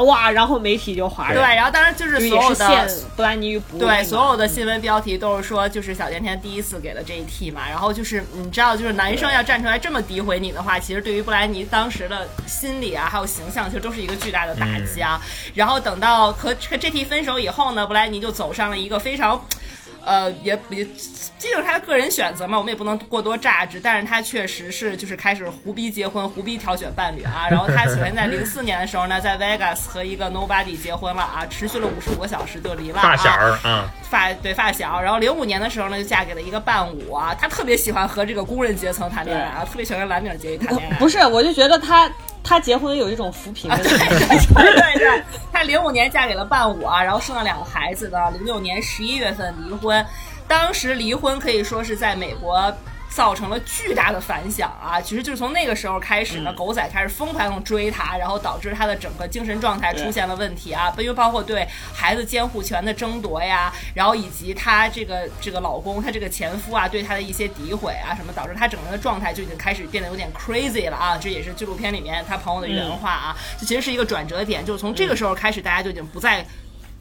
哇！”然后媒体就哗然对，然，后当然就是所有的。布兰妮于不义嘛对，所有的新闻标题都是说，就是小甜甜第一次给了这一 T 嘛，然后就是你知道，就是男生要站出来这么诋毁你的话，其实对于布兰妮当时的心理啊，还有形象，其实都是一个巨大的打击啊。然后等到和和 JT 分手以后呢，布莱尼就走上了一个非常。呃，也也，这就是他的个人选择嘛，我们也不能过多榨汁。但是他确实是就是开始胡逼结婚，胡逼挑选伴侣啊。*laughs* 然后他首先在零四年的时候呢，在 Vegas 和一个 Nobody 结婚了啊，持续了五十五个小时就离了、啊。发小儿啊，发对发小，然后零五年的时候呢，就嫁给了一个伴舞啊，他特别喜欢和这个工人阶层谈恋爱啊，特别喜欢跟蓝领阶级谈恋爱。*laughs* 不是，我就觉得他他结婚有一种扶贫的啊，对感觉。对对对，她零五年嫁给了伴舞啊，然后生了两个孩子的，零六年十一月份离婚，当时离婚可以说是在美国。造成了巨大的反响啊！其实就是从那个时候开始呢，嗯狗仔开始疯狂地追她，然后导致她的整个精神状态出现了问题啊，因为包括对孩子监护权的争夺呀，然后以及她这个这个老公，她这个前夫啊，对她的一些诋毁啊什么，导致她整个人的状态就已经开始变得有点 crazy 了啊！这也是纪录片里面她朋友的原话啊，这其实是一个转折点，就是从这个时候开始，大家就已经不再。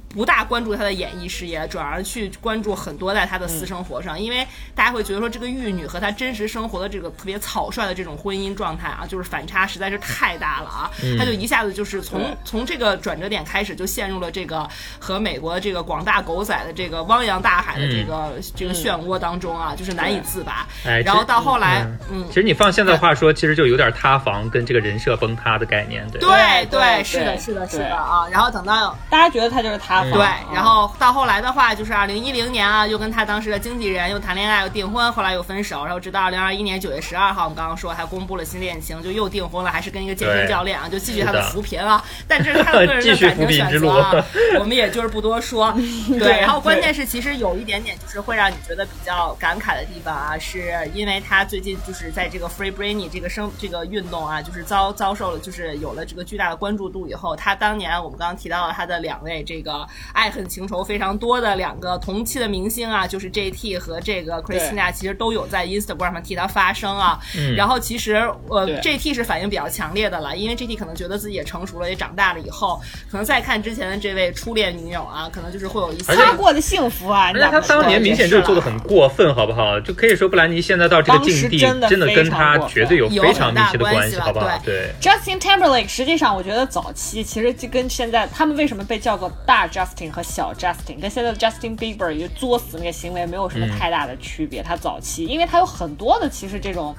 不大关注他的演艺事业，转而去关注很多在他的私生活上，因为大家会觉得说这个玉女和她真实生活的这个特别草率的这种婚姻状态啊，就是反差实在是太大了啊！她就一下子就是从从这个转折点开始就陷入了这个和美国这个广大狗仔的这个汪洋大海的这个、这个漩涡当中啊，就是难以自拔。哎，然后到后来，嗯嗯其实你放现在话说，其实就有点塌房跟这个人设崩塌的概念，对。对对是的，是的，是的啊！然后等到大家觉得他就是塌房，对嗯，然后到后来的话，就是二零一零年啊，又跟他当时的经纪人又谈恋爱，又订婚，后来又分手，然后直到二零二一年九月十二号，我们刚刚说还公布了新恋情，就又订婚了，还是跟一个健身教练啊，就继续他的扶贫啊。但这是他个人的 *laughs* 感情选择啊，*laughs* 我们也就是不多说。*laughs* 对，对然后关键是其实有一点点就是会让你觉得比较感慨的地方啊，是因为他最近就是在这个 Free Britney 这个生这个运动啊，就是遭遭受了就是有了这个巨大的关注度以后，他当年我们刚刚提到了他的两位这个爱恨情仇非常多的两个同期的明星啊，就是 JT 和这个 Christina，其实都有在 Instagram 上替他发声啊。嗯然后其实呃 JT 是反应比较强烈的了，因为 JT 可能觉得自己也成熟了，也长大了以后，可能再看之前的这位初恋女友啊，可能就是会有一些而且他过得幸福啊！你而且他当年明显就是做的很过分，好不好？就可以说布兰妮现在到这个境地，当时真的真的跟非常他绝对有有非常密很大切的关系，了好不好？对对，Justin Timberlake，实际上我觉得早期其实就跟现在他们为什么被叫做大 Justin 和小 Justin，跟现在的 Justin Bieber 也作死那个行为没有什么嗯太大的区别。他早期，因为他有很多的其实这种。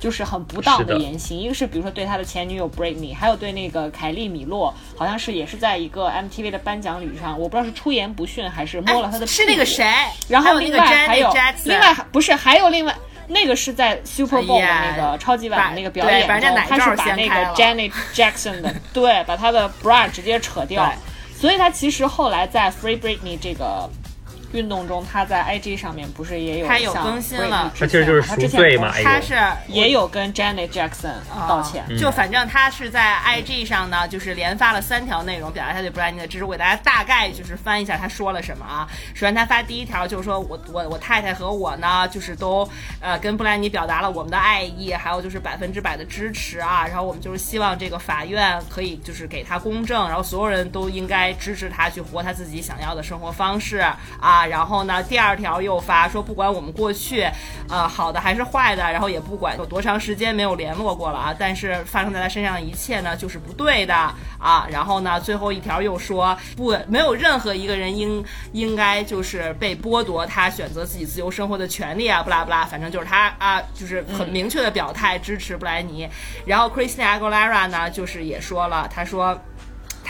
就是很不当的的言行，一个是比如说对他的前女友 Britney，还有对那个凯莉米洛，好像是也是在一个 MTV 的颁奖礼上，我不知道是出言不逊还是摸了他的屁股、哎是那个谁，然后另还有那个外还有 Janet Jackson 另外不是还有另外那个是在 Super Bowl 的那个超级碗的那个表演中，他是把那个 Janet Jackson 的对，把他的 bra 直接扯掉对，所以他其实后来在 Free Britney 这个。运动中，他在 IG 上面不是也有他有更新了他其实就是赎罪嘛他是也有跟 Janet Jackson 道歉，嗯就反正他是在 IG 上呢，就是连发了三条内容，表达他对布兰妮的支持。我给大家大概就是翻一下他说了什么啊。首先他发第一条就是说我我我太太和我呢，就是都呃跟布兰妮表达了我们的爱意，还有就是百分之百的支持啊。然后我们就是希望这个法院可以就是给他公正，然后所有人都应该支持他去活他自己想要的生活方式啊。然后呢，第二条又发说不管我们过去呃好的还是坏的，然后也不管有多长时间没有联络过了啊，但是发生在他身上的一切呢就是不对的啊。*laughs* 然后呢，最后一条又说不，没有任何一个人应应该就是被剥夺他选择自己自由生活的权利啊，不拉不拉，反正就是他啊，就是很明确的表态支持布莱尼。然后 Christina Aguilera 呢，就是也说了，他说。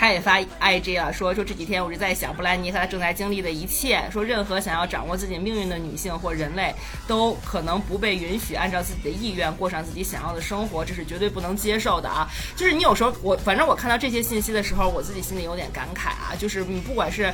他也发 IG 了，说说这几天我是在想布兰妮和她正在经历的一切，说任何想要掌握自己命运的女性或人类，都可能不被允许按照自己的意愿过上自己想要的生活，这是绝对不能接受的啊！就是你有时候我反正我看到这些信息的时候，我自己心里有点感慨啊，就是你不管是。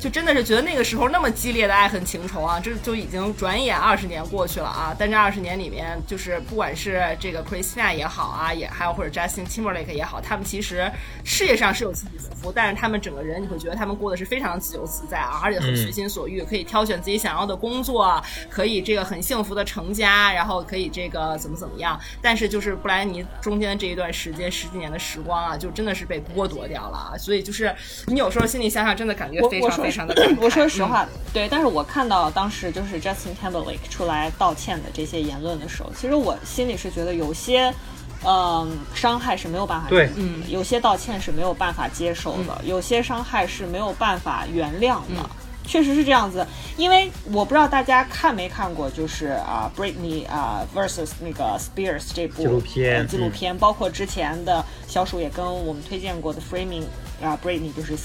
就真的是觉得那个时候那么激烈的爱恨情仇啊，这就已经转眼二十年过去了啊！但这二十年里面，就是不管是这个 Christina 也好啊，也还有或者 Justin Timberlake 也好，他们其实事业上是有自己的福，但是他们整个人你会觉得他们过得是非常自由自在啊，而且很随心所欲，可以挑选自己想要的工作，可以这个很幸福的成家，然后可以这个怎么怎么样。但是就是布莱尼中间这一段时间十几年的时光啊，就真的是被剥夺掉了啊！所以就是你有时候心里想想，真的感觉非常我我说非常的感慨。我说实话，嗯对，但是我看到当时就是 Justin Timberlake 出来道歉的这些言论的时候，其实我心里是觉得有些。嗯，伤害是没有办法对嗯，有些道歉是没有办法接受的，有些伤害是没有办法原谅的。嗯确实是这样子，因为我不知道大家看没看过，就是啊、Britney 啊、versus 那个 Spears 这部纪录片呃纪录片，包括之前的小鼠也跟我们推荐过的 Framing 啊、Britney 就是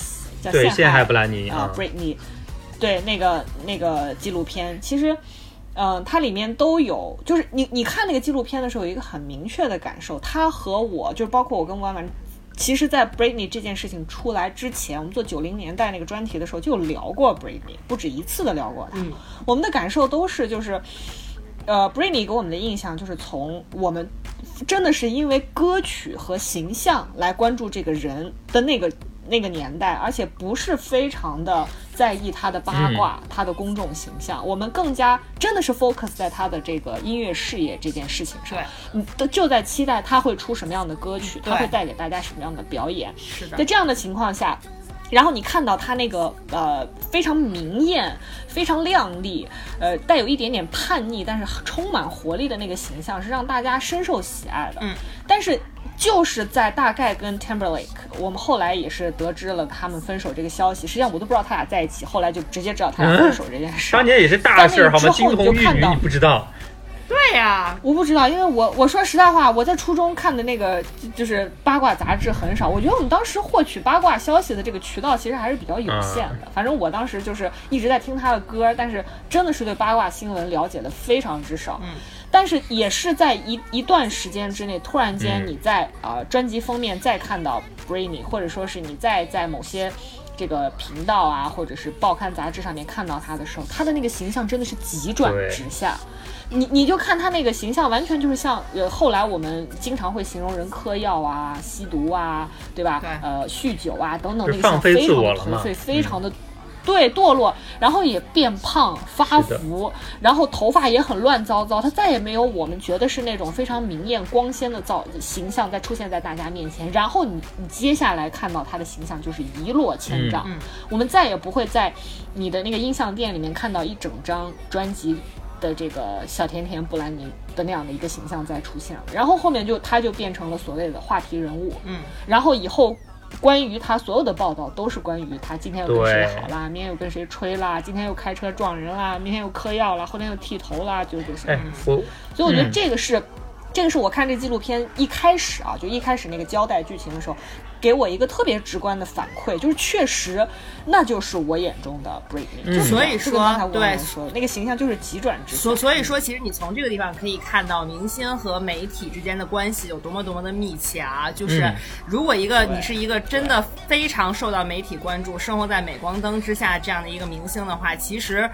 叫对陷害害布兰妮啊、啊 Britney，对那个那个纪录片，其实。嗯，它里面都有，就是你你看那个纪录片的时候，有一个很明确的感受，他和我，就是包括我跟弯弯，其实，在 Britney 这件事情出来之前，我们做九零年代那个专题的时候就聊过 Britney，不止一次的聊过她。嗯我们的感受都是就是。呃，Britney 给我们的印象就是从我们真的是因为歌曲和形象来关注这个人的那个那个年代，而且不是非常的在意他的八卦、他的公众形象，我们更加真的是 focus 在他的这个音乐事业这件事情上，对，嗯，都就在期待他会出什么样的歌曲，他会带给大家什么样的表演。是的。在，这样的情况下，然后你看到他那个呃非常明艳、非常亮丽，呃带有一点点叛逆，但是充满活力的那个形象，是让大家深受喜爱的。嗯，但是就是在大概跟 Timberlake，我们后来也是得知了他们分手这个消息，实际上我都不知道他俩在一起，后来就直接知道他俩分手这件事。当年也是大事儿好吗？金童玉女你就看到不知道？对呀，我不知道，因为我我说实在话，我在初中看的那个就就是八卦杂志很少。我觉得我们当时获取八卦消息的这个渠道其实还是比较有限的。反正我当时就是一直在听他的歌，但是真的是对八卦新闻了解的非常之少。嗯，但是也是在一一段时间之内，突然间嗯你在啊、呃专辑封面再看到 Britney，或者说是你再在某些。这个频道啊，或者是报刊杂志上面看到他的时候，他的那个形象真的是急转直下。你你就看他那个形象，完全就是像呃，后来我们经常会形容人嗑药啊、吸毒啊，对吧？对呃，酗酒啊等等，那个非常颓废，非常的。对，堕落，然后也变胖、发福，然后头发也很乱糟糟。他再也没有我们觉得是那种非常明艳、光鲜的造形象再出现在大家面前。然后你你接下来看到他的形象就是一落千丈，我们再也不会在你的那个音像店里面看到一整张专辑的这个小甜甜布兰妮的那样的一个形象再出现了。然后后面就他就变成了所谓的话题人物，嗯，然后以后。关于他所有的报道都是关于他今天又跟谁好啦，明天又跟谁吹啦，今天又开车撞人啦，明天又嗑药啦，后天又剃头啦，就是这些。哎，我所以我觉得这个是，这个是我看这纪录片一开始啊，就一开始那个交代剧情的时候，给我一个特别直观的反馈，就是确实那就是我眼中的样所以说对说的那个形象就是急转直下。所所以说，其实你从这个地方可以看到明星和媒体之间的关系有多么多么的密切啊！就是嗯如果一个对你是一个真的非常受到媒体关注、生活在镁光灯之下这样的一个明星的话，其实。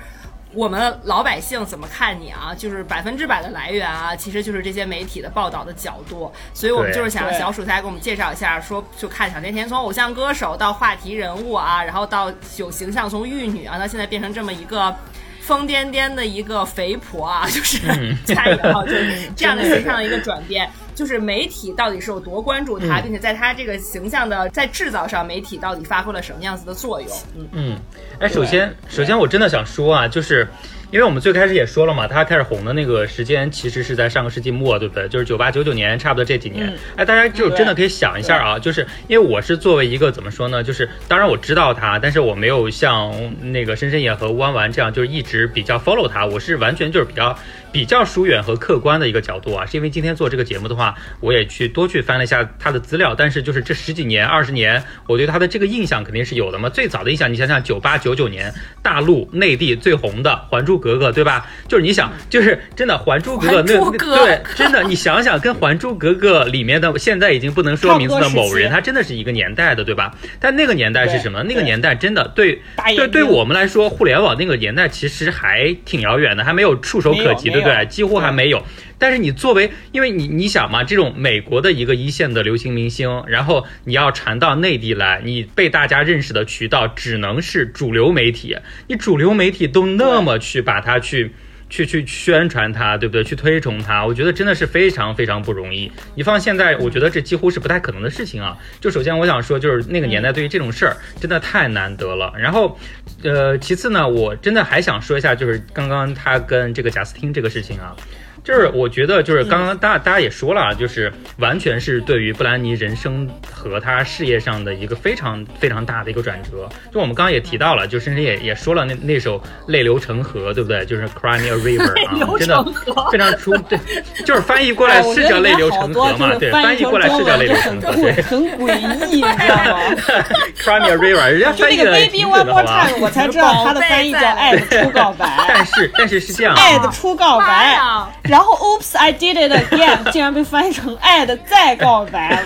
我们老百姓怎么看你啊？就是百分之百的来源啊，其实就是这些媒体的报道的角度。所以我们就是想让小鼠才给我们介绍一下，说就看小甜甜从偶像歌手到话题人物啊，然后到有形象从玉女啊，到现在变成这么一个。疯癫癫的一个肥婆啊，就是嗯加引号，就是这样的形象的一个转变。就是媒体到底是有多关注他，嗯并且在他这个形象的在制造上，媒体到底发挥了什么样子的作用？嗯，嗯，哎，首先，首先我真的想说啊，就是因为我们最开始也说了嘛，他开始红的那个时间其实是在上个世纪末，对不对？就是九八九九年，差不多这几年。嗯哎，大家就真的可以想一下啊，就是因为我是作为一个怎么说呢，就是当然我知道他，但是我没有像那个深深野和弯弯这样，就是一直比较 follow 他，我是完全就是比较比较疏远和客观的一个角度啊。是因为今天做这个节目的话，我也去多去翻了一下他的资料，但是就是这十几年、二十年，我对他的这个印象肯定是有的嘛。最早的印象，你想想，九八九九年大陆内地最红的《还珠格格》，对吧？就是你想，就是真的《还珠格格》那对，真的你想想，跟《还珠格格》里面的现在已经不能说名字的某人，他真的是一个年代的，对吧？但那个年代是什么？那个年代真的对对对我们来说，互联网那个年代其实还挺遥远的，还没有触手可及，没有对对？几乎还没有。但是你作为，因为你你想嘛，这种美国的一个一线的流行明星，然后你要传到内地来，你被大家认识的渠道只能是主流媒体，你主流媒体都那么去把它去。去去宣传它，对不对？去推崇它，我觉得真的是非常非常不容易。你放现在，我觉得这几乎是不太可能的事情啊。就首先我想说，就是那个年代对于这种事儿真的太难得了。然后，呃，其次呢，我真的还想说一下，就是刚刚他跟这个贾斯汀这个事情啊。就是我觉得，就是刚刚大大家也说了啊，就是完全是对于布兰妮人生和她事业上的一个非常非常大的一个转折。就我们刚刚也提到了，就甚至也也说了那那首《泪流成河》，对不对？就是 Cry Me a River 啊，真的非常出对，就是翻译过来是叫泪流成河嘛，对，翻译过来是叫泪流成河，对很诡异，你知道吗？*laughs* Cry Me a River，人家翻译的挺准的好吧？我才知道他的翻译叫《爱的初告白》。但是但是是这样啊，爱的初告白，呀！然后 Oops I did it again *laughs* 竟然被翻译成爱的再告白，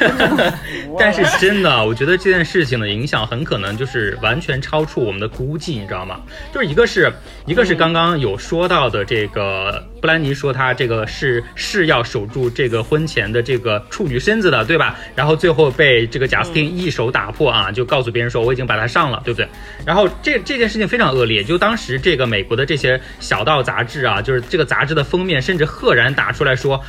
*laughs* 但是真的，我觉得这件事情的影响很可能就是完全超出我们的估计，你知道吗？就是一个是一个是刚刚有说到的这个布兰妮说她这个是是要守住这个婚前的这个处女身子的，对吧？然后最后被这个贾斯汀一手打破啊，就告诉别人说我已经把她上了，对不对？然后这这件事情非常恶劣，就当时这个美国的这些小道杂志啊，就是这个杂志的封面甚至赫然打出来说，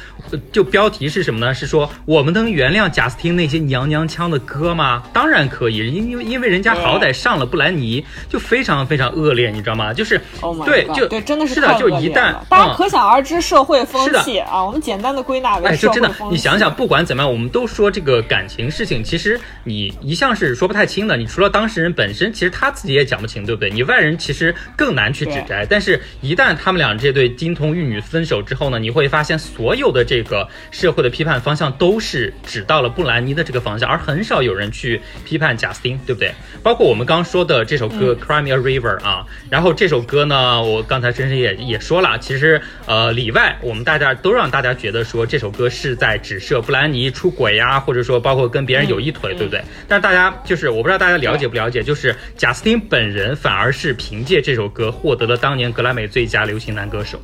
就标题是什么呢？是说我们能原谅贾斯汀那些娘娘腔的歌吗？当然可以，因因为因为人家好歹上了布兰妮，就非常非常恶劣，你知道吗？就是对，就对，真的是的，就一旦大家可想而知社会风气啊，我们简单的归纳为社会风气。你想想，不管怎么样，我们都说这个感情事情，其实你一向是说不太清的。你除了当事人本身，其实他自己也讲不清，对不对？你外人其实更难去指摘。但是，一旦他们俩这对金童玉女分手之后呢，你会发现所有的这个社会的批判方向都是指到了布兰妮的这个方向，而很少有人去批判贾斯汀，对不对？包括我们刚说的这首歌《Cry Me a River》啊，然后这首歌呢，我刚才真是也也说了，其实呃里外我们大家都让大家觉得说这首歌是在指涉布兰妮出轨呀，或者说包括跟别人有一腿，对不对？但是大家就是我不知道大家了解不了解，就是贾斯汀本人反而是凭借这首歌获得了当年格莱美最佳流行男歌手。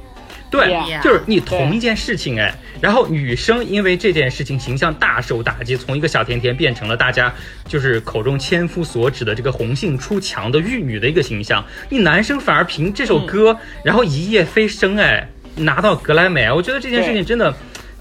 对，就是你同一件事情哎，然后女生因为这件事情形象大受打击，从一个小甜甜变成了大家就是口中千夫所指的这个红杏出墙的玉女的一个形象。你男生反而凭这首歌，然后一夜飞升哎，拿到格莱美，我觉得这件事情真的。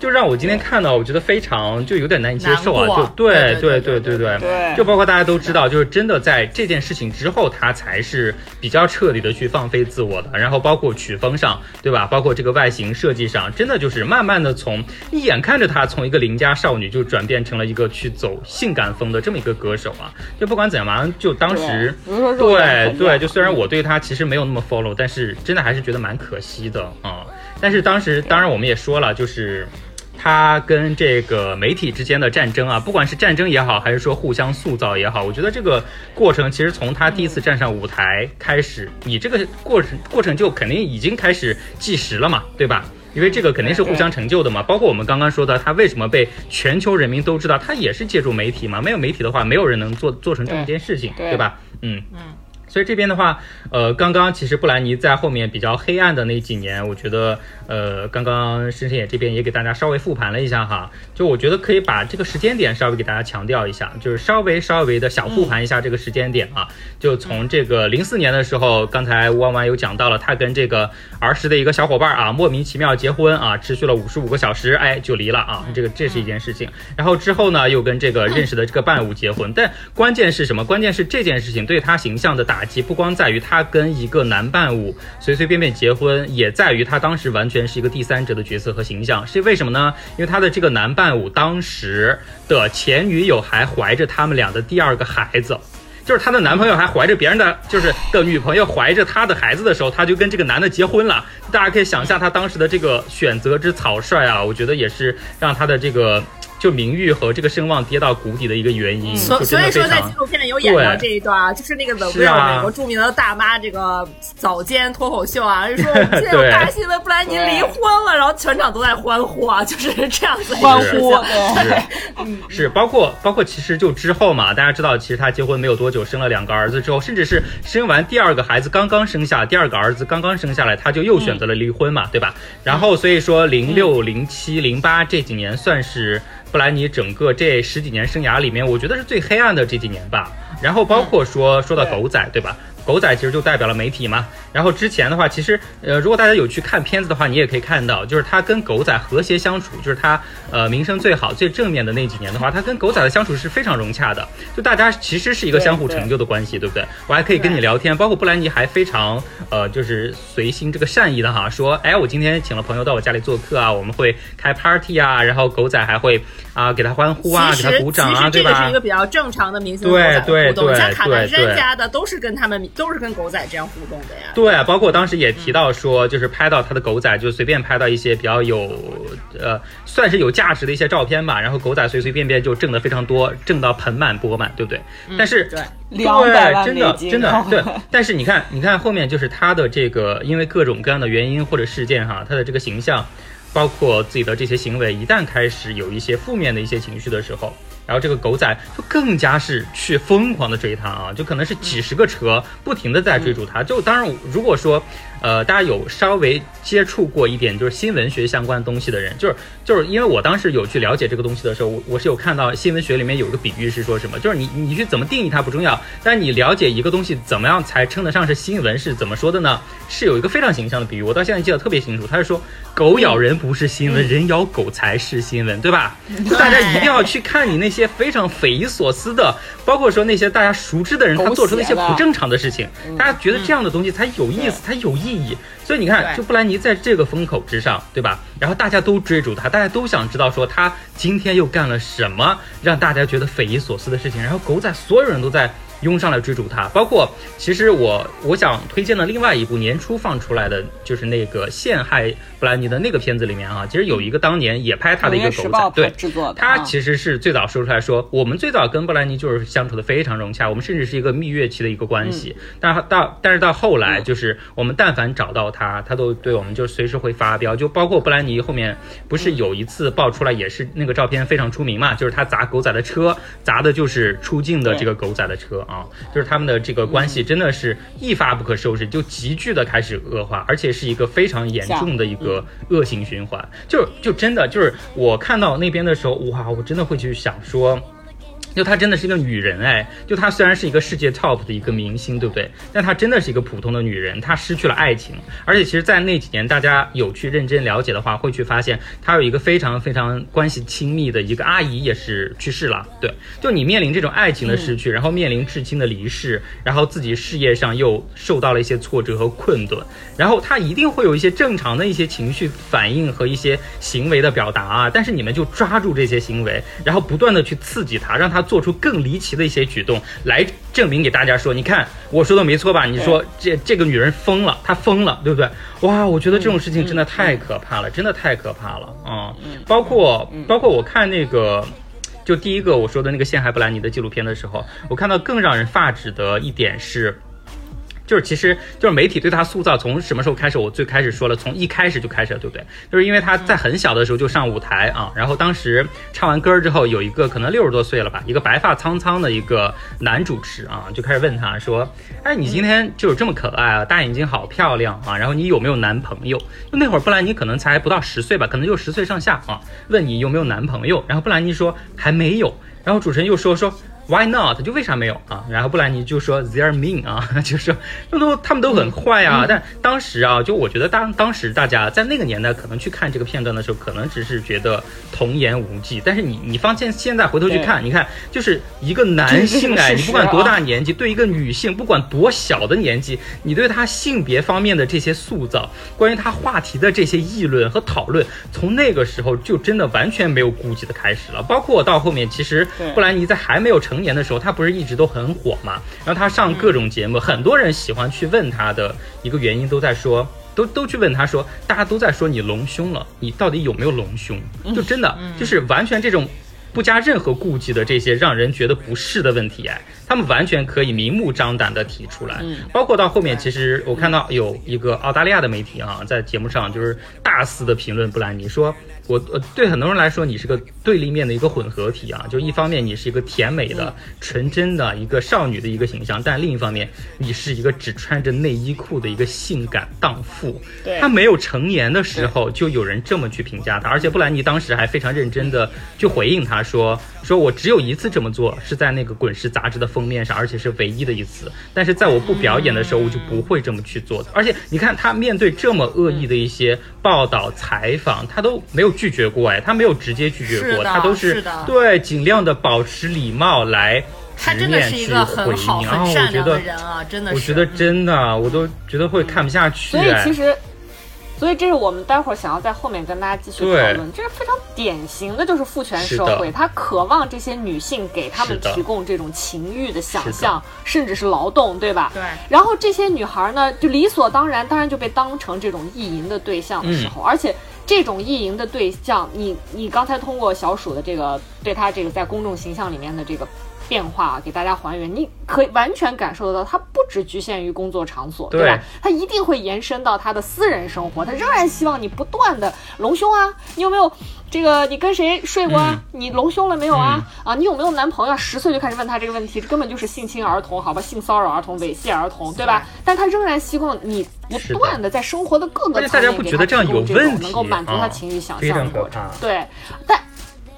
就让我今天看到，我觉得非常就有点难以接受啊！就对对对对对，就包括大家都知道，就是真的在这件事情之后，他才是比较彻底的去放飞自我的。然后包括曲风上，对吧？包括这个外形设计上，真的就是慢慢的从一眼看着他从一个邻家少女就转变成了一个去走性感风的这么一个歌手啊！就不管怎样，就当时对对，就虽然我对他其实没有那么 follow，但是真的还是觉得蛮可惜的啊！但是当时当然我们也说了，就是。他跟这个媒体之间的战争啊，不管是战争也好，还是说互相塑造也好，我觉得这个过程其实从他第一次站上舞台开始，你这个过程过程就肯定已经开始计时了嘛，对吧？因为这个肯定是互相成就的嘛。包括我们刚刚说的，他为什么被全球人民都知道，他也是借助媒体嘛。没有媒体的话，没有人能做做成这么一件事情，对吧？嗯嗯。所以这边的话，呃，刚刚其实布兰妮在后面比较黑暗的那几年，我觉得，呃，刚刚深深也这边也给大家稍微复盘了一下哈，就我觉得可以把这个时间点稍微给大家强调一下，就是稍微稍微的小复盘一下这个时间点啊，就从这个零四年的时候，刚才弯弯有讲到了，他跟这个儿时的一个小伙伴啊，莫名其妙结婚啊，持续了五十五个小时，哎，就离了啊，这个这是一件事情。然后之后呢，又跟这个认识的这个伴舞结婚，但关键是什么？关键是这件事情对他形象的打。打击不光在于他跟一个男伴舞随随便便结婚，也在于他当时完全是一个第三者的角色和形象。是为什么呢？因为他的这个男伴舞当时的前女友还怀着他们俩的第二个孩子，就是他的男朋友还怀着别人的，就是的女朋友怀着他的孩子的时候，他就跟这个男的结婚了。大家可以想象他当时的这个选择之草率啊，我觉得也是让他的这个。就名誉和这个声望跌到谷底的一个原因，所所以说在纪录片里有演到这一段啊，就是那个 The Real 美国著名的大妈这个早间脱口秀啊，就说 *laughs* 我们现在有大新闻，布兰妮离婚了，然后全场都在欢呼啊，就是这样子欢呼，是是包括包括其实就之后嘛，大家知道其实他结婚没有多久，生了两个儿子之后，甚至是生完第二个孩子刚刚生下，第二个儿子刚刚生下来，他就又选择了离婚嘛，对吧？然后所以说零六零七零八这几年算是。布兰妮整个这十几年生涯里面，我觉得是最黑暗的这几年吧。然后包括说说到狗仔，对吧？狗仔其实就代表了媒体嘛。然后之前的话，其实呃，如果大家有去看片子的话，你也可以看到，就是他跟狗仔和谐相处，就是他呃名声最好、最正面的那几年的话，他跟狗仔的相处是非常融洽的。就大家其实是一个相互成就的关系，对不对？我还可以跟你聊天，包括布兰妮还非常呃就是随心这个善意的哈，说哎，我今天请了朋友到我家里做客啊，我们会开 party 啊，然后狗仔还会啊给他欢呼啊，给他鼓掌啊，对吧？这个是一个比较正常的明星对对对，像卡戴珊家的都是跟他们都是跟狗仔这样互动的呀。对，包括当时也提到说，就是拍到他的狗仔，就随便拍到一些比较有呃算是有价值的一些照片吧，然后狗仔随随便便就挣得非常多，挣到盆满钵满，对不对？但是对，对，真的真的对。但是你看，你看后面就是他的这个，因为各种各样的原因或者事件哈，他的这个形象。包括自己的这些行为，一旦开始有一些负面的一些情绪的时候。然后这个狗仔就更加是去疯狂的追他啊，就可能是几十个车不停的在追逐他。就当然，如果说，呃，大家有稍微接触过一点就是新闻学相关东西的人，就是就是因为我当时有去了解这个东西的时候，我我是有看到新闻学里面有一个比喻是说什么，就是你你去怎么定义它不重要，但你了解一个东西怎么样才称得上是新闻是怎么说的呢？是有一个非常形象的比喻，我到现在记得特别清楚，他是说狗咬人不是新闻，人咬狗才是新闻，对吧？*laughs* 大家一定要去看你那些。非常匪夷所思的，包括说那些大家熟知的人，他做出的一些不正常的事情，大家觉得这样的东西才有意思，才有意义。所以你看，就布兰妮在这个风口之上，对吧？然后大家都追逐她，大家都想知道说她今天又干了什么让大家觉得匪夷所思的事情。然后狗仔所有人都在。拥上来追逐她，包括其实我我想推荐的另外一部年初放出来的，就是那个陷害布兰妮的那个片子里面啊，其实有一个当年也拍他的一个狗仔，对，制作的，他其实是最早说出来说，我们最早跟布兰妮就是相处的非常融洽，我们甚至是一个蜜月期的一个关系，但是到但是到后来就是我们但凡找到他，他都对我们就随时会发飙，就包括布兰妮后面不是有一次爆出来也是那个照片非常出名嘛，就是他砸狗仔的车，砸的就是出镜的这个狗仔的车。啊，就是他们的这个关系真的是一发不可收拾，就急剧的开始恶化，而且是一个非常严重的一个恶性循环。就就真的就是我看到那边的时候，哇，我真的会去想说。就她真的是一个女人哎，就她虽然是一个世界 top 的一个明星，对不对？但她真的是一个普通的女人，她失去了爱情，而且其实，在那几年，大家有去认真了解的话，会去发现她有一个非常非常关系亲密的一个阿姨也是去世了。对，就你面临这种爱情的失去，然后面临至亲的离世，然后自己事业上又受到了一些挫折和困顿，然后她一定会有一些正常的一些情绪反应和一些行为的表达啊。但是你们就抓住这些行为，然后不断的去刺激她，让她。做出更离奇的一些举动来证明给大家说，你看我说的没错吧？你说这这个女人疯了，她疯了，对不对？哇，我觉得这种事情真的太可怕了，真的太可怕了啊！包括包括我看那个，就第一个我说的那个陷害布兰妮的纪录片的时候，我看到更让人发指的一点是。就是，其实就是媒体对他塑造，从什么时候开始？我最开始说了，从一开始就开始了，对不对？就是因为他在很小的时候就上舞台啊，然后当时唱完歌之后，有一个可能六十多岁了吧，一个白发苍苍的一个男主持啊，就开始问他说：“哎，你今天就是这么可爱啊，大眼睛好漂亮啊，然后你有没有男朋友？”就那会儿布兰妮可能才不到十岁吧，可能就十岁上下啊，问你有没有男朋友，然后布兰妮说还没有，然后主持人又说说。Why not？就为啥没有啊？然后布兰妮就说 They're mean 啊，*laughs* 就说那都他们都很坏啊。但当时啊，就我觉得当当时大家在那个年代可能去看这个片段的时候，可能只是觉得童言无忌。但是你你放现现在回头去看，你看就是一个男性哎，你不管多大年纪，对一个女性不管多小的年纪，你对她性别方面的这些塑造，关于她话题的这些议论和讨论，从那个时候就真的完全没有顾忌的开始了。包括到后面，其实布兰妮在还没有成。成年的时候，他不是一直都很火嘛？然后他上各种节目，很多人喜欢去问他的一个原因，都在说，都都去问他说，大家都在说你隆胸了，你到底有没有隆胸？就真的就是完全这种不加任何顾忌的这些让人觉得不适的问题哎，他们完全可以明目张胆的提出来。包括到后面，其实我看到有一个澳大利亚的媒体啊，在节目上就是大肆的评论布兰妮说。我呃，对很多人来说，你是个对立面的一个混合体啊。就一方面，你是一个甜美的、纯真的一个少女的一个形象，但另一方面，你是一个只穿着内衣裤的一个性感荡妇。对，她没有成年的时候，就有人这么去评价她，而且布兰妮当时还非常认真的去回应她说：“说我只有一次这么做，是在那个《滚石》杂志的封面上，而且是唯一的一次。但是在我不表演的时候，我就不会这么去做的。而且你看，他面对这么恶意的一些报道、采访，他都没有。”拒绝过哎，他没有直接拒绝过，他都是对尽量的保持礼貌来直面去回应。然后我觉得，真的，我觉得真的，我都觉得会看不下去。所以其实。所以这是我们待会儿想要在后面跟大家继续讨论，这是非常典型的，就是父权社会，他渴望这些女性给他们提供这种情欲的想象，甚至是劳动，对吧？对。然后这些女孩呢，就理所当然，当然就被当成这种意淫的对象的时候，而且这种意淫的对象，你你刚才通过小鼠的这个对他这个在公众形象里面的这个变化给大家还原，你可以完全感受得到，它不只局限于工作场所，对吧？它一定会延伸到他的私人生活，他仍然希望你不断的隆胸啊，你有没有这个？你跟谁睡过啊？你隆胸了没有啊？啊，你有没有男朋友？十岁就开始问他这个问题，这根本就是性侵儿童，好吧？性骚扰儿童、猥亵儿童，对吧？但他仍然希望你不断的在生活的各个而且大家不层面给他觉得这样提供这有问题种能够满足他啊情欲想象的过程。对，但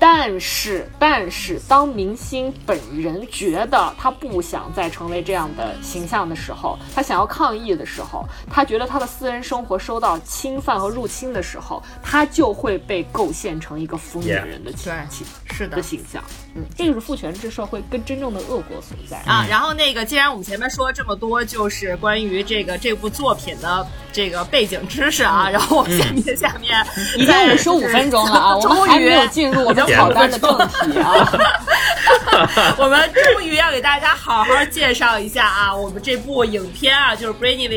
但是但是，当明星本人觉得他不想再成为这样的形象的时候，他想要抗议的时候，他觉得他的私人生活受到侵犯和入侵的时候，他就会被构陷成一个疯女人的对形是的的形象。嗯，这就是父权制社会跟真正的恶果所在。啊，然后那个，既然我们前面说了这么多，就是关于这个这部作品的这个背景知识啊，然后我下面下面已经五十五分钟了啊，*laughs* 我们还没有进入我们草单的正 *laughs* 题啊。*laughs* 我们终于要给大家好好介绍一下啊，我们这部影片啊，就是 Britney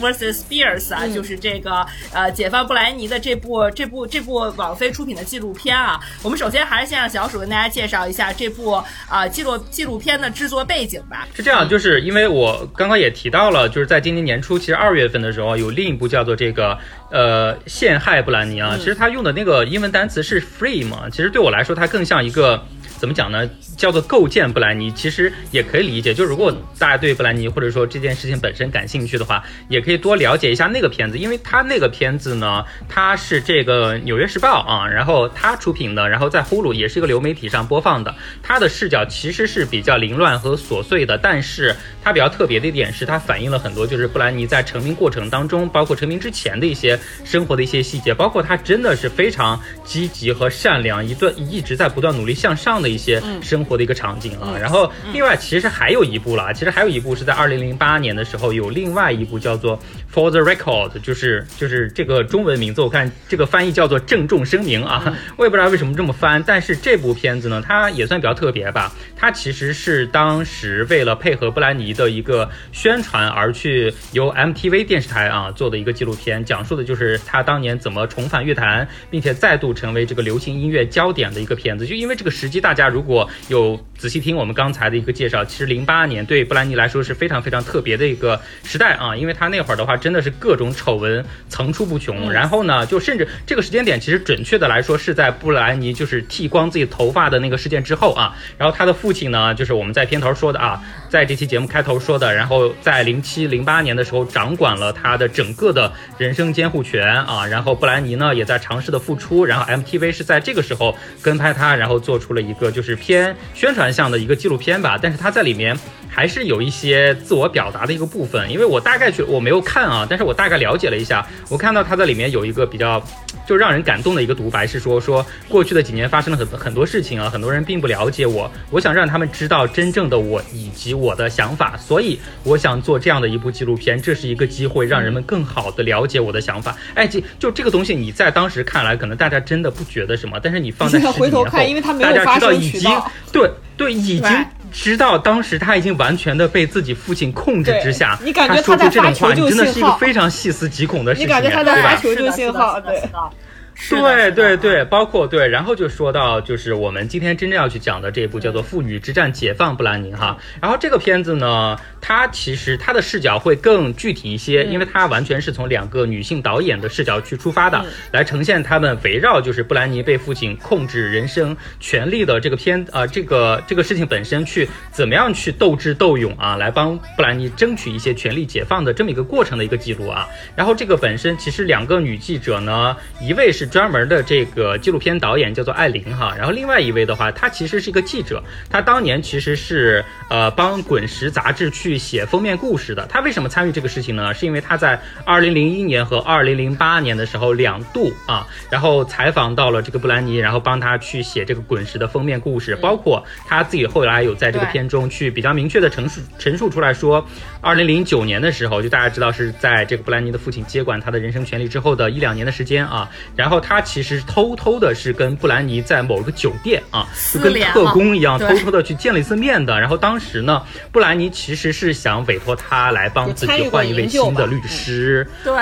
vs Spears 啊，就是这个呃解放布莱尼的这部这部这部网飞出品的纪录片啊。我们首先还是先让小鼠跟大家介绍一下这部啊纪录纪录片的制作背景吧。是这样，就是因为我刚刚也提到了，就是在今年年初，其实二月份的时候有另一部叫做这个呃陷害布兰妮啊，其实它用的那个英文单词是 free 嘛，其实对我来说它更像一个。怎么讲呢？叫做构建布兰妮，其实也可以理解。就如果大家对布兰妮或者说这件事情本身感兴趣的话，也可以多了解一下那个片子，因为它那个片子呢，它是这个《纽约时报》啊，然后它出品的，然后在呼噜也是一个流媒体上播放的。它的视角其实是比较凌乱和琐碎的，但是它比较特别的一点是，它反映了很多就是布兰妮在成名过程当中，包括成名之前的一些生活的一些细节，包括她真的是非常积极和善良，一段一直在不断努力向上的一些生活的一个场景啊。然后另外其实还有一部啦，其实还有一部是在二零零八年的时候有另外一部叫做 For the Record，就是就是这个中文名字我看这个翻译叫做郑重声明啊，我也不知道为什么这么翻，但是这部片子呢，它也算比较特别吧，它其实是当时为了配合布兰妮的一个宣传而去由 MTV 电视台啊做的一个纪录片，讲述的就是她当年怎么重返乐坛，并且再度成为这个流行音乐焦点的一个片子。就因为这个时机，大家如果有仔细听我们刚才的一个介绍，其实零八年对布兰妮来说是非常非常特别的一个时代啊，因为她那会儿的话真的是各种丑闻层出不穷，然后呢，就甚至这个时间点其实准确的来说是在布兰妮就是剃光自己头发的那个事件之后啊，然后他的父亲呢，就是我们在片头说的啊，在这期节目开头说的，然后在零七零八年的时候掌管了他的整个的人生监护权啊，然后布兰妮呢也在尝试的复出，然后 MTV 是在这个时候跟拍他，然后做出了一个就是偏宣传向的一个纪录片吧，但是他在里面还是有一些自我表达的一个部分，因为我大概去我没有看啊，但是我大概了解了一下，我看到他在里面有一个比较就让人感动的一个独白是说说过去的几年发生了很很多事情啊，很多人并不了解我，我想让他们知道真正的我以及我的想法，所以我想做这样的一部纪录片，这是一个机会，让人们更好的了解我的想法。哎，就就这个东西，你在当时看来可能大家真的不觉得什么，但是你放在十几年后回头看，因为它没有大家知道已经对对已经对。知道当时他已经完全的被自己父亲控制之下，你感觉他说出这种话，发求救你真的是一个非常细思极恐的事情，你感觉他在对吧发求救信号，对。对对对，包括对，然后就说到就是我们今天真正要去讲的这一部叫做《妇女之战：解放布兰妮》哈。然后这个片子呢，它其实它的视角会更具体一些，因为它完全是从两个女性导演的视角去出发的，来呈现他们围绕就是布兰妮被父亲控制人生权利的这个片啊、这个这个事情本身去怎么样去斗智斗勇啊，来帮布兰妮争取一些权利解放的这么一个过程的一个记录啊。然后这个本身其实两个女记者呢，一位是专门的这个纪录片导演，叫做艾琳哈，然后另外一位的话，他其实是一个记者，他当年其实是呃帮《滚石》杂志去写封面故事的。他为什么参与这个事情呢？是因为他在二零零一年和二零零八年的时候两度啊，然后采访到了这个布兰妮，然后帮她去写这个《滚石》的封面故事，包括他自己后来有在这个片中去比较明确的陈述陈述出来说，二零零九年的时候，就大家知道是在这个布兰妮的父亲接管他的人生权利之后的一两年的时间啊，然后他其实偷偷的是跟布兰妮在某个酒店啊，就跟特工一样，偷偷的去见了一次面的。然后当时呢，布兰妮其实是想委托他来帮自己换一位新的律师。对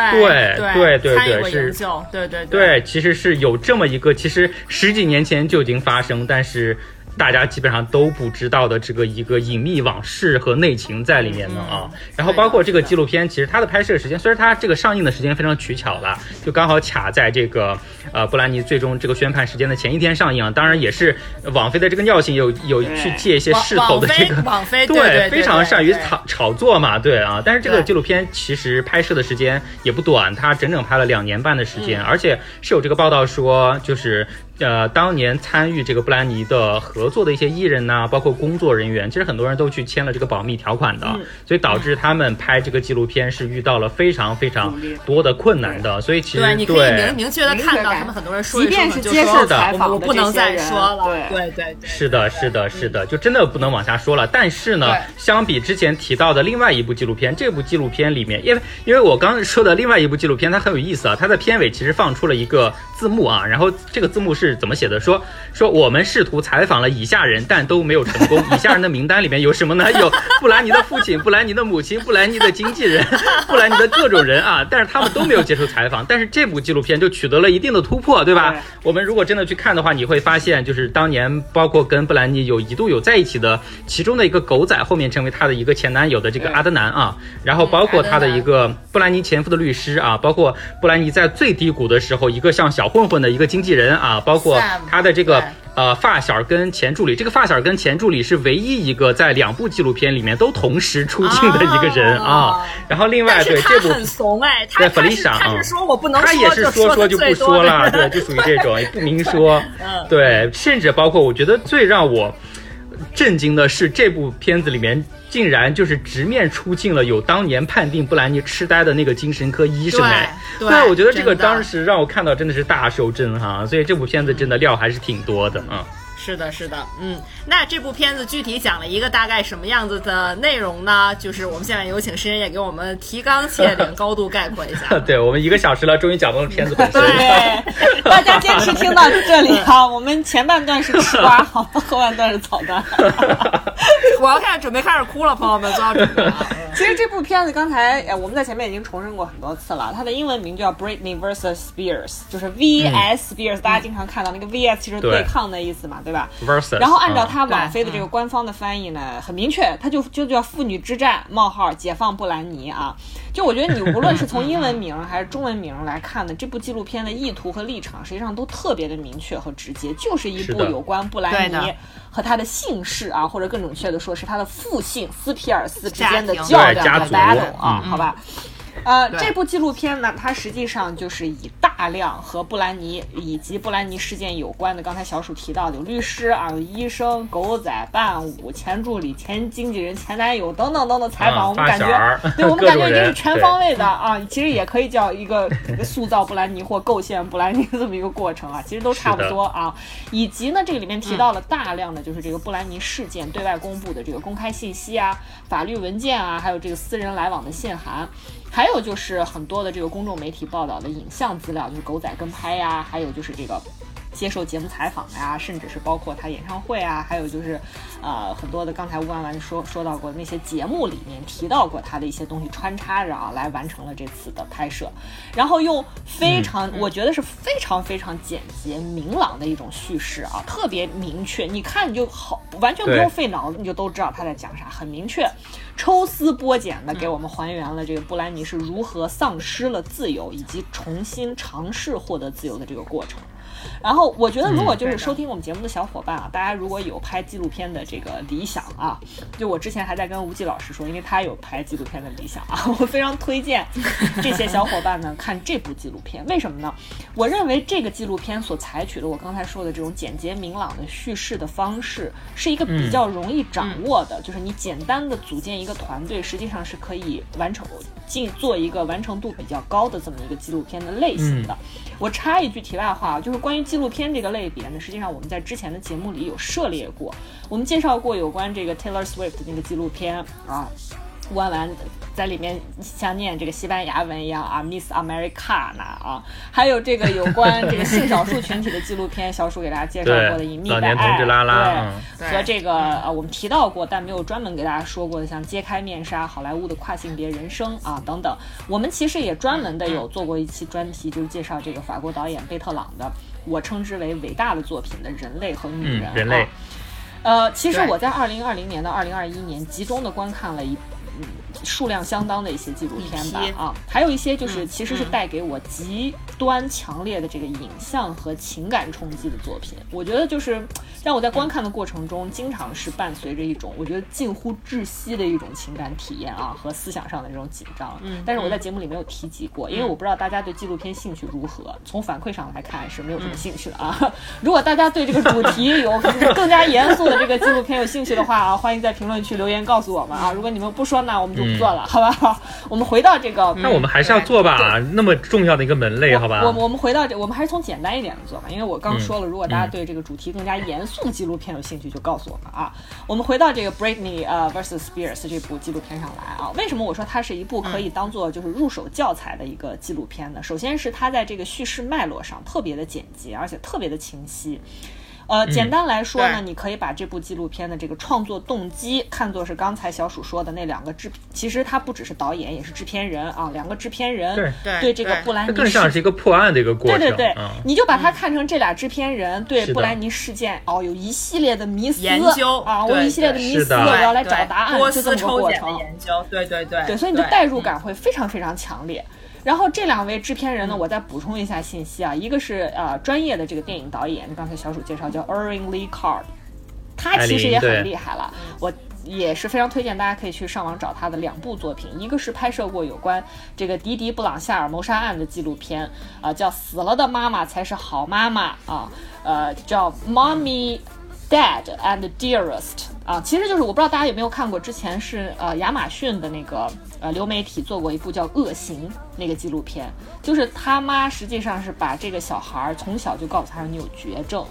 对对对对是，对对。对，其实是有这么一个，其实十几年前就已经发生，但是大家基本上都不知道的这个一个隐秘往事和内情在里面呢啊。然后包括这个纪录片，其实它的拍摄时间，虽然它这个上映的时间非常取巧了，就刚好卡在这个呃布兰妮最终这个宣判时间的前一天上映。当然也是网飞的这个尿性有有去借一些势头的这个网飞 *laughs* 对非常善于炒炒作嘛，对啊。但是这个纪录片其实拍摄的时间也不短，它整整拍了两年半的时间，而且是有这个报道说就是。呃，当年参与这个布兰妮的合作的一些艺人呐，包括工作人员，其实很多人都去签了这个保密条款的，所以导致他们拍这个纪录片是遇到了非常非常多的困难的。所以其实对，你可以明明确的看到他们很多人说，即便是接受采访，我不能再说了。对对对，是的，是的，是的，就真的不能往下说了。但是呢，相比之前提到的另外一部纪录片，这部纪录片里面，因为因为我刚说的另外一部纪录片，它很有意思啊，它的片尾其实放出了一个字幕啊，然后这个字幕是怎么写的？说。说我们试图采访了以下人，但都没有成功。以下人的名单里面有什么呢？有布兰妮的父亲、布兰妮的母亲、布兰妮的经纪人、*laughs* 布兰妮的各种人啊，但是他们都没有接受采访。但是这部纪录片就取得了一定的突破，对吧？我们如果真的去看的话，你会发现，就是当年包括跟布兰妮有一度有在一起的其中的一个狗仔，后面成为他的一个前男友的这个阿德南啊，然后包括他的一个布兰妮前夫的律师啊，包括布兰妮在最低谷的时候一个像小混混的一个经纪人啊，包括他的。这个呃发小跟前助理，这个发小跟前助理是唯一一个在两部纪录片里面都同时出镜的一个人啊。然后另外对这部很怂哎，对弗丽莎他是说我不能，他也是说说就不说了，对，就属于这种也不明说。*laughs* 对，甚至包括我觉得最让我震惊的是这部片子里面。竟然就是直面出镜了，有当年判定布兰妮痴呆的那个精神科医生哎，对，我觉得这个当时让我看到真的是大受震撼，所以这部片子真的料还是挺多的啊。是的，是的，嗯，那这部片子具体讲了一个大概什么样子的内容呢？就是我们现在有请申人也给我们提纲挈领、高度概括一下。*laughs* 对我们一个小时了，终于讲到了片子本身。对，*laughs* 大家坚持听到这里啊，我们前半段是吃瓜，好，后半段是草单。*laughs* 我要开始准备开始哭了，朋友们做好准备。其实这部片子刚才我们在前面已经重申过很多次了，它的英文名叫 Britney vs Spears，就是 V S Spears，大家经常看到那个 V S 其实对抗的意思嘛，对吧？然后按照它网飞的这个官方的翻译呢，很明确，它就就叫妇女之战冒号解放布兰妮啊。就我觉得你无论是从英文名还是中文名来看呢，这部纪录片的意图和立场实际上都特别的明确和直接，就是一部有关布莱尼和他的姓氏啊，或者更准确的说是他的父姓斯皮尔斯之间的较量的 battle 啊，好吧。呃，这部纪录片呢，它实际上就是以大量和布兰妮以及布兰妮事件有关的，刚才小鼠提到的有律师啊，有医生、狗仔、伴舞、前助理、前经纪人、前男友等等等等采访，我们 *laughs* 感觉，对我们感觉已经是全方位的啊。其实也可以叫一个 *laughs* 塑造布兰妮或构陷布兰妮的这么一个过程啊，其实都差不多啊。以及呢，这个里面提到了大量的就是这个布兰妮事件对外公布的这个公开信息啊、法律文件啊，还有这个私人来往的信函。还有就是很多的这个公众媒体报道的影像资料，就是狗仔跟拍呀，还有就是这个接受节目采访呀，甚至是包括他演唱会啊，还有就是，呃，很多的刚才吴婉婉说说到过那些节目里面提到过他的一些东西穿插着啊，来完成了这次的拍摄，然后用非常我觉得是非常非常简洁明朗的一种叙事啊，特别明确，你看你就好，完全不用费脑子，你就都知道他在讲啥，很明确。抽丝剥茧的给我们还原了这个布兰妮是如何丧失了自由，以及重新尝试获得自由的这个过程。然后我觉得，如果就是收听我们节目的小伙伴啊，大家如果有拍纪录片的这个理想啊，就我之前还在跟吴忌老师说，因为他有拍纪录片的理想啊，*laughs* 我非常推荐这些小伙伴呢看这部纪录片。为什么呢？我认为这个纪录片所采取的我刚才说的这种简洁明朗的叙事的方式，是一个比较容易掌握的，就是你简单的组建一个团队，实际上是可以完成进做一个完成度比较高的这么一个纪录片的类型的。我插一句题外话，就是关于纪录片这个类别呢，实际上我们在之前的节目里有涉猎过，我们介绍过有关这个 Taylor Swift 那个纪录片啊。弯弯在里面像念这个西班牙文一样啊，Miss America 呐啊，还有这个有关这个性少数群体的纪录片，小鼠给大家介绍过的《隐秘的爱》，对，和这个呃我们提到过但没有专门给大家说过的，像《揭开面纱》好莱坞的跨性别人生啊等等，我们其实也专门的有做过一期专题，就是介绍这个法国导演贝特朗的，我称之为伟大的作品的人类和女人啊。呃，其实我在二零二零年到二零二一年集中的观看了一。嗯，数量相当的一些纪录片吧，啊，还有一些就是嗯其实是嗯带给我极端强烈的这个影像和情感冲击的作品。我觉得就是让我在观看的过程中，经常是伴随着一种我觉得近乎窒息的一种情感体验啊和思想上的这种紧张。嗯但是我在节目里没有提及过，因为我不知道大家对纪录片兴趣如何。从反馈上来看是没有什么兴趣的啊。*laughs* 如果大家对这个主题有更加严肃的这个纪录片有兴趣的话啊，欢迎在评论区留言告诉我们啊。如果你们不说那，我们就不做了，好吧？*laughs* 我们回到这个。那我们还是要做吧，那么重要的一个门类，好吧？我我们回到这，我们还是从简单一点的做吧，因为我刚说了，如果大家对这个主题更加严肃的纪录片有兴趣，就告诉我们啊。我们回到这个 Britney 呃 vs Spears 这部纪录片上来啊，为什么我说它是一部可以当做就是入手教材的一个纪录片呢？首先是它在这个叙事脉络上特别的简洁，而且特别的清晰。呃，简单来说呢，对。你可以把这部纪录片的这个创作动机看作是刚才小鼠说的那两个制，其实他不只是导演，也是制片人啊，两个制片人对。对这个布兰妮事更像是一个破案的一个过程。对对对，嗯你就把它看成这俩制片人对布兰妮事件哦有一系列的迷思研究。啊，我有一系列的迷思，我要来找答案，多就这么个过程。研究，对对对，对，所以你的代入感会非常非常强烈。然后这两位制片人呢，我再补充一下信息啊，一个是呃专业的这个电影导演，刚才小鼠介绍叫 Irving Lee Card，他其实也很厉害了，我也是非常推荐大家可以去上网找他的两部作品，一个是拍摄过有关这个迪迪布朗夏尔谋杀案的纪录片，啊、叫《死了的妈妈才是好妈妈》啊，呃，叫《Mommy Dad and Dearest》啊，其实就是我不知道大家有没有看过，之前是呃亚马逊的那个呃流媒体做过一部叫《恶行》那个纪录片，就是他妈实际上是把这个小孩儿从小就告诉他说你有绝症。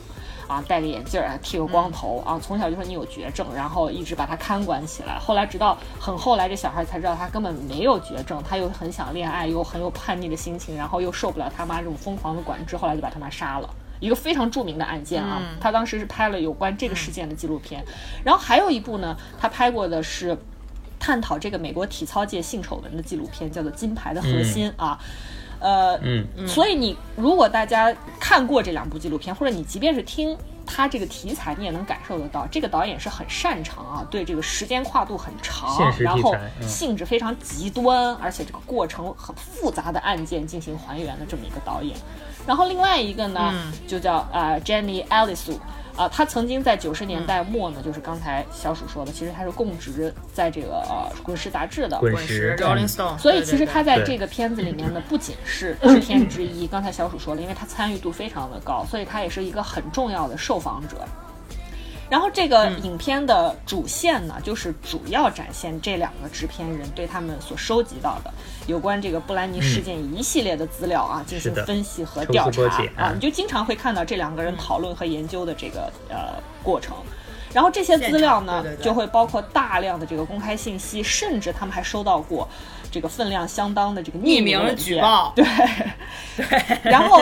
啊，戴个眼镜儿，剃个光头啊，从小就说你有绝症，然后一直把他看管起来。后来直到很后来，这小孩才知道他根本没有绝症，他又很想恋爱，又很有叛逆的心情，然后又受不了他妈这种疯狂的管制，后来就把他妈杀了。一个非常著名的案件啊，他当时是拍了有关这个事件的纪录片。然后还有一部呢，他拍过的是探讨这个美国体操界性丑闻的纪录片，叫做《金牌的核心》啊。呃，嗯，所以你如果大家看过这两部纪录片，或者你即便是听他这个题材，你也能感受得到，这个导演是很擅长啊，对这个时间跨度很长然后性质非常极端，而且这个过程很复杂的案件进行还原的这么一个导演。然后另外一个呢，嗯。就叫呃 Jenny Alisu。啊，他曾经在九十年代末呢，就是刚才小鼠说的，其实他是供职在这个呃《滚石》杂志的，滚滚石所以其实他在这个片子里面呢，不仅是制片之一，刚才小鼠说了，因为他参与度非常的高，所以他也是一个很重要的受访者。然后这个影片的主线呢，就是主要展现这两个制片人对他们所收集到的有关这个布兰妮事件一系列的资料啊，进行分析和调查啊，啊你就经常会看到这两个人讨论和研究的这个呃过程。然后这些资料呢，就会包括大量的这个公开信息，甚至他们还收到过这个分量相当的这个匿名名举报 *laughs* 对 *laughs* 对，然后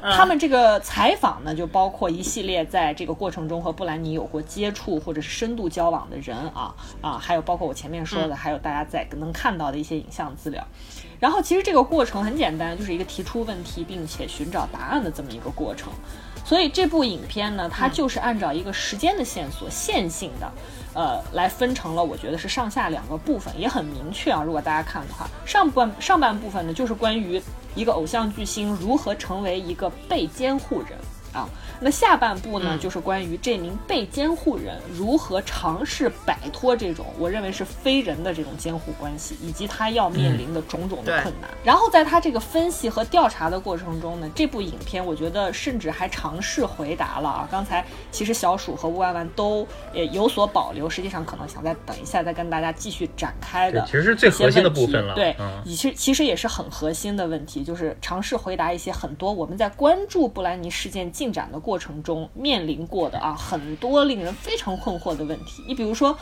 嗯他们这个采访呢，就包括一系列在这个过程中和布兰妮有过接触或者是深度交往的人啊啊，还有包括我前面说的，还有大家在能看到的一些影像资料。然后其实这个过程很简单，就是一个提出问题并且寻找答案的这么一个过程。所以这部影片呢，它就是按照一个时间的线索，线性的，呃，来分成了，我觉得是上下两个部分，也很明确啊。如果大家看的话，上半上半部分呢，就是关于一个偶像巨星如何成为一个被监护人啊。那下半部呢，就是关于这名被监护人如何尝试摆脱这种我认为是非人的这种监护关系，以及他要面临的种种的困难。然后在他这个分析和调查的过程中呢，这部影片我觉得甚至还尝试回答了啊，刚才其实小鼠和乌弯弯都也有所保留，实际上可能想再等一下再跟大家继续展开的，其实是最核心的部分了。对，嗯，其实其实也是很核心的问题，就是尝试回答一些很多我们在关注布兰妮事件进展的过程中面临过的啊很多令人非常困惑的问题。你比如说，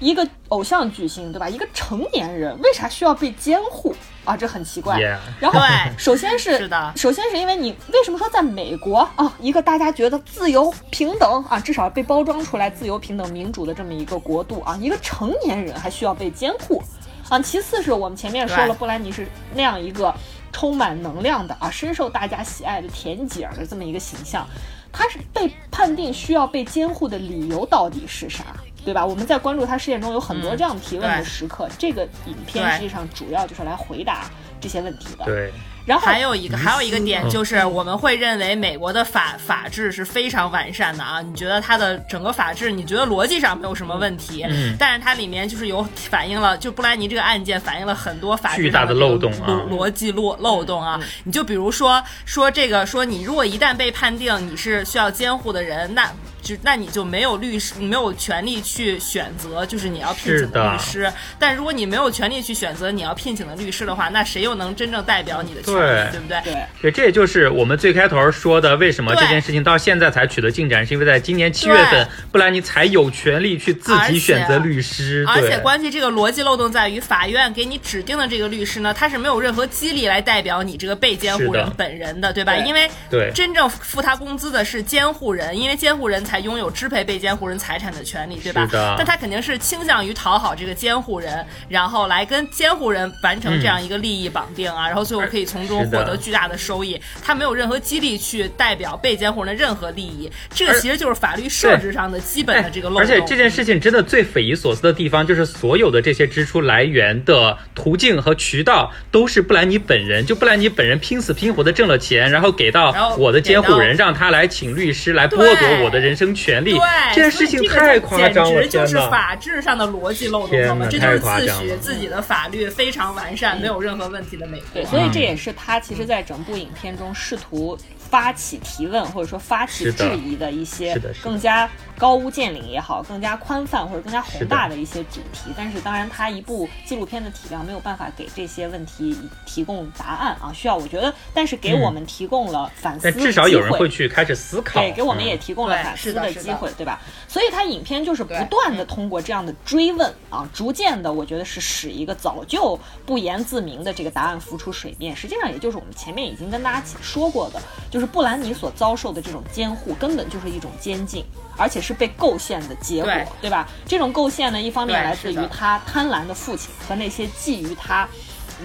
一个偶像巨星，对吧？一个成年人为啥需要被监护啊？这很奇怪。然后，首先是是的首先是因为你为什么说在美国啊，一个大家觉得自由平等啊，至少被包装出来自由平等民主的这么一个国度啊，一个成年人还需要被监护啊。其次是我们前面说了，布兰妮是那样一个充满能量的啊，深受大家喜爱的甜姐儿的这么一个形象。他是被判定需要被监护的理由到底是啥？对吧？我们在关注他事件中有很多这样提问的时刻，这个影片实际上主要就是来回答这些问题的。对。然后还有一个还有一个点就是，我们会认为美国的法法治是非常完善的啊。你觉得它的整个法治，你觉得逻辑上没有什么问题，嗯，但是它里面就是有反映了，就布兰妮这个案件反映了很多法巨大的漏洞啊，逻辑漏漏洞啊。你就比如说说这个，说你如果一旦被判定你是需要监护的人，那。就那你就没有律师，你没有权利去选择，就是你要聘请的律师。但如果你没有权利去选择你要聘请的律师的话，那谁又能真正代表你的权利，对不对？对，这也就是我们最开头说的，为什么这件事情到现在才取得进展，是因为在今年七月份，布兰妮才有权利去自己选择律师。而且关系这个逻辑漏洞在于，法院给你指定的这个律师呢，他是没有任何激励来代表你这个被监护人本人的，对吧？因为对真正付他工资的是监护人，因为监护人才。拥有支配被监护人财产的权利，对吧？但他肯定是倾向于讨好这个监护人，然后来跟监护人完成这样一个利益绑定啊，然后最后可以从中获得巨大的收益。他没有任何激励去代表被监护人的任何利益，这个其实就是法律设置上的基本的这个漏洞。而且这件事情真的最匪夷所思的地方，就是所有的这些支出来源的途径和渠道都是布兰妮本人，就布兰妮本人拼死拼活的挣了钱，然后给到我的监护人，让他来请律师来剥夺我的人生。权利，这件事情太夸张了，简直就是法治上的逻辑漏洞了。这就是自诩自己的法律非常完善，没有任何问题的美国。对，所以这也是他其实，在整部影片中试图。发起提问或者说发起质疑的一些更加高屋建瓴也好，更加宽泛或者更加宏大的一些主题，但是当然，它一部纪录片的体量没有办法给这些问题提供答案啊，需要我觉得，但是给我们提供了反思，至少有人会去开始思考，对，给我们也提供了反思的机会，对吧？所以它影片就是不断的通过这样的追问啊，逐渐的，我觉得是使一个早就不言自明的这个答案浮出水面，实际上也就是我们前面已经跟大家说过的。就是布兰妮所遭受的这种监护，根本就是一种监禁，而且是被构陷的结果，对吧？这种构陷呢，一方面来自于他贪婪的父亲和那些觊觎他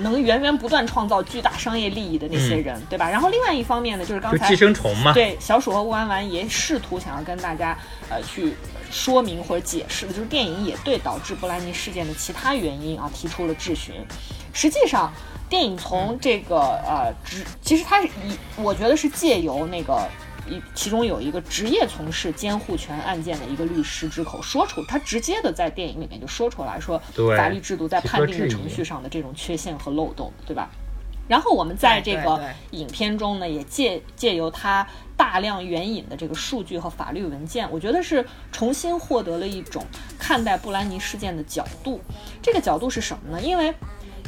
能源源不断创造巨大商业利益的那些人，对吧？然后另外一方面呢，就是刚才寄生虫嘛，对小鼠和乌丸丸也试图想要跟大家呃去说明或者解释的，就是电影也对导致布兰妮事件的其他原因啊提出了质询。实际上。电影从这个呃只，其实它是以我觉得是借由那个一其中有一个职业从事监护权案件的一个律师之口说出，他直接的在电影里面就说出来说，法律制度在判定的程序上的这种缺陷和漏洞，对吧？然后我们在这个影片中呢，也借借由他大量援引的这个数据和法律文件，我觉得是重新获得了一种看待布兰妮事件的角度。这个角度是什么呢？因为。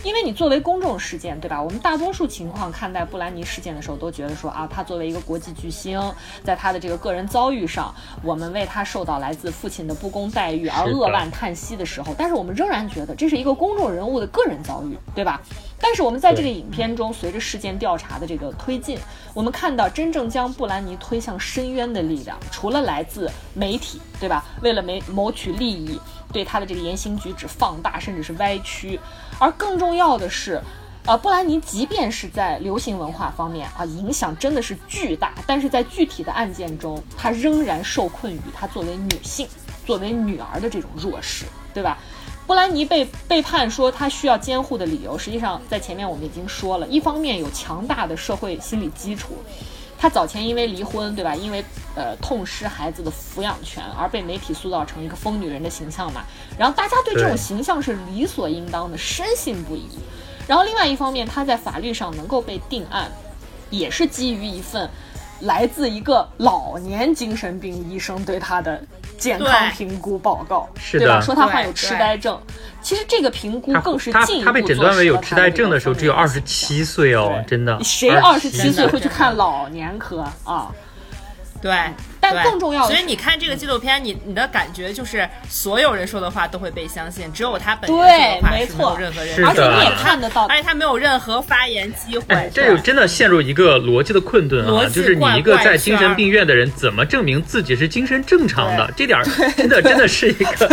因为你作为公众事件，对吧？我们大多数情况看待布兰妮事件的时候，都觉得说啊，他作为一个国际巨星，在他的这个个人遭遇上，我们为他受到来自父亲的不公待遇而扼腕叹息的时候，但是我们仍然觉得这是一个公众人物的个人遭遇，对吧？但是我们在这个影片中，随着事件调查的这个推进，我们看到真正将布兰妮推向深渊的力量，除了来自媒体，对吧？为了谋谋取利益。对他的这个言行举止放大，甚至是歪曲，而更重要的是，呃，布兰妮即便是在流行文化方面啊，影响真的是巨大，但是在具体的案件中，她仍然受困于她作为女性、作为女儿的这种弱势，对吧？布兰妮被被判说她需要监护的理由，实际上在前面我们已经说了，一方面有强大的社会心理基础。她早前因为离婚，对吧？因为呃痛失孩子的抚养权而被媒体塑造成一个疯女人的形象嘛。然后大家对这种形象是理所应当的，深信不疑。然后另外一方面，她在法律上能够被定案，也是基于一份来自一个老年精神病医生对她的。健康评估报告，是的？说他患有痴呆症，其实这个评估更是进一步他被诊断为有痴呆症的时候只有二十七岁哦，真的。谁二十七岁会去看老年科啊？对。但更重要，所以你看这个纪录片，你你的感觉就是所有人说的话都会被相信，只有他本人说的话是没有任何人，而且你也看得到，而且他没有任何发言机会。这就真的陷入一个逻辑的困顿啊！就是你一个在精神病院的人，怎么证明自己是精神正常的？这点真的真的是一个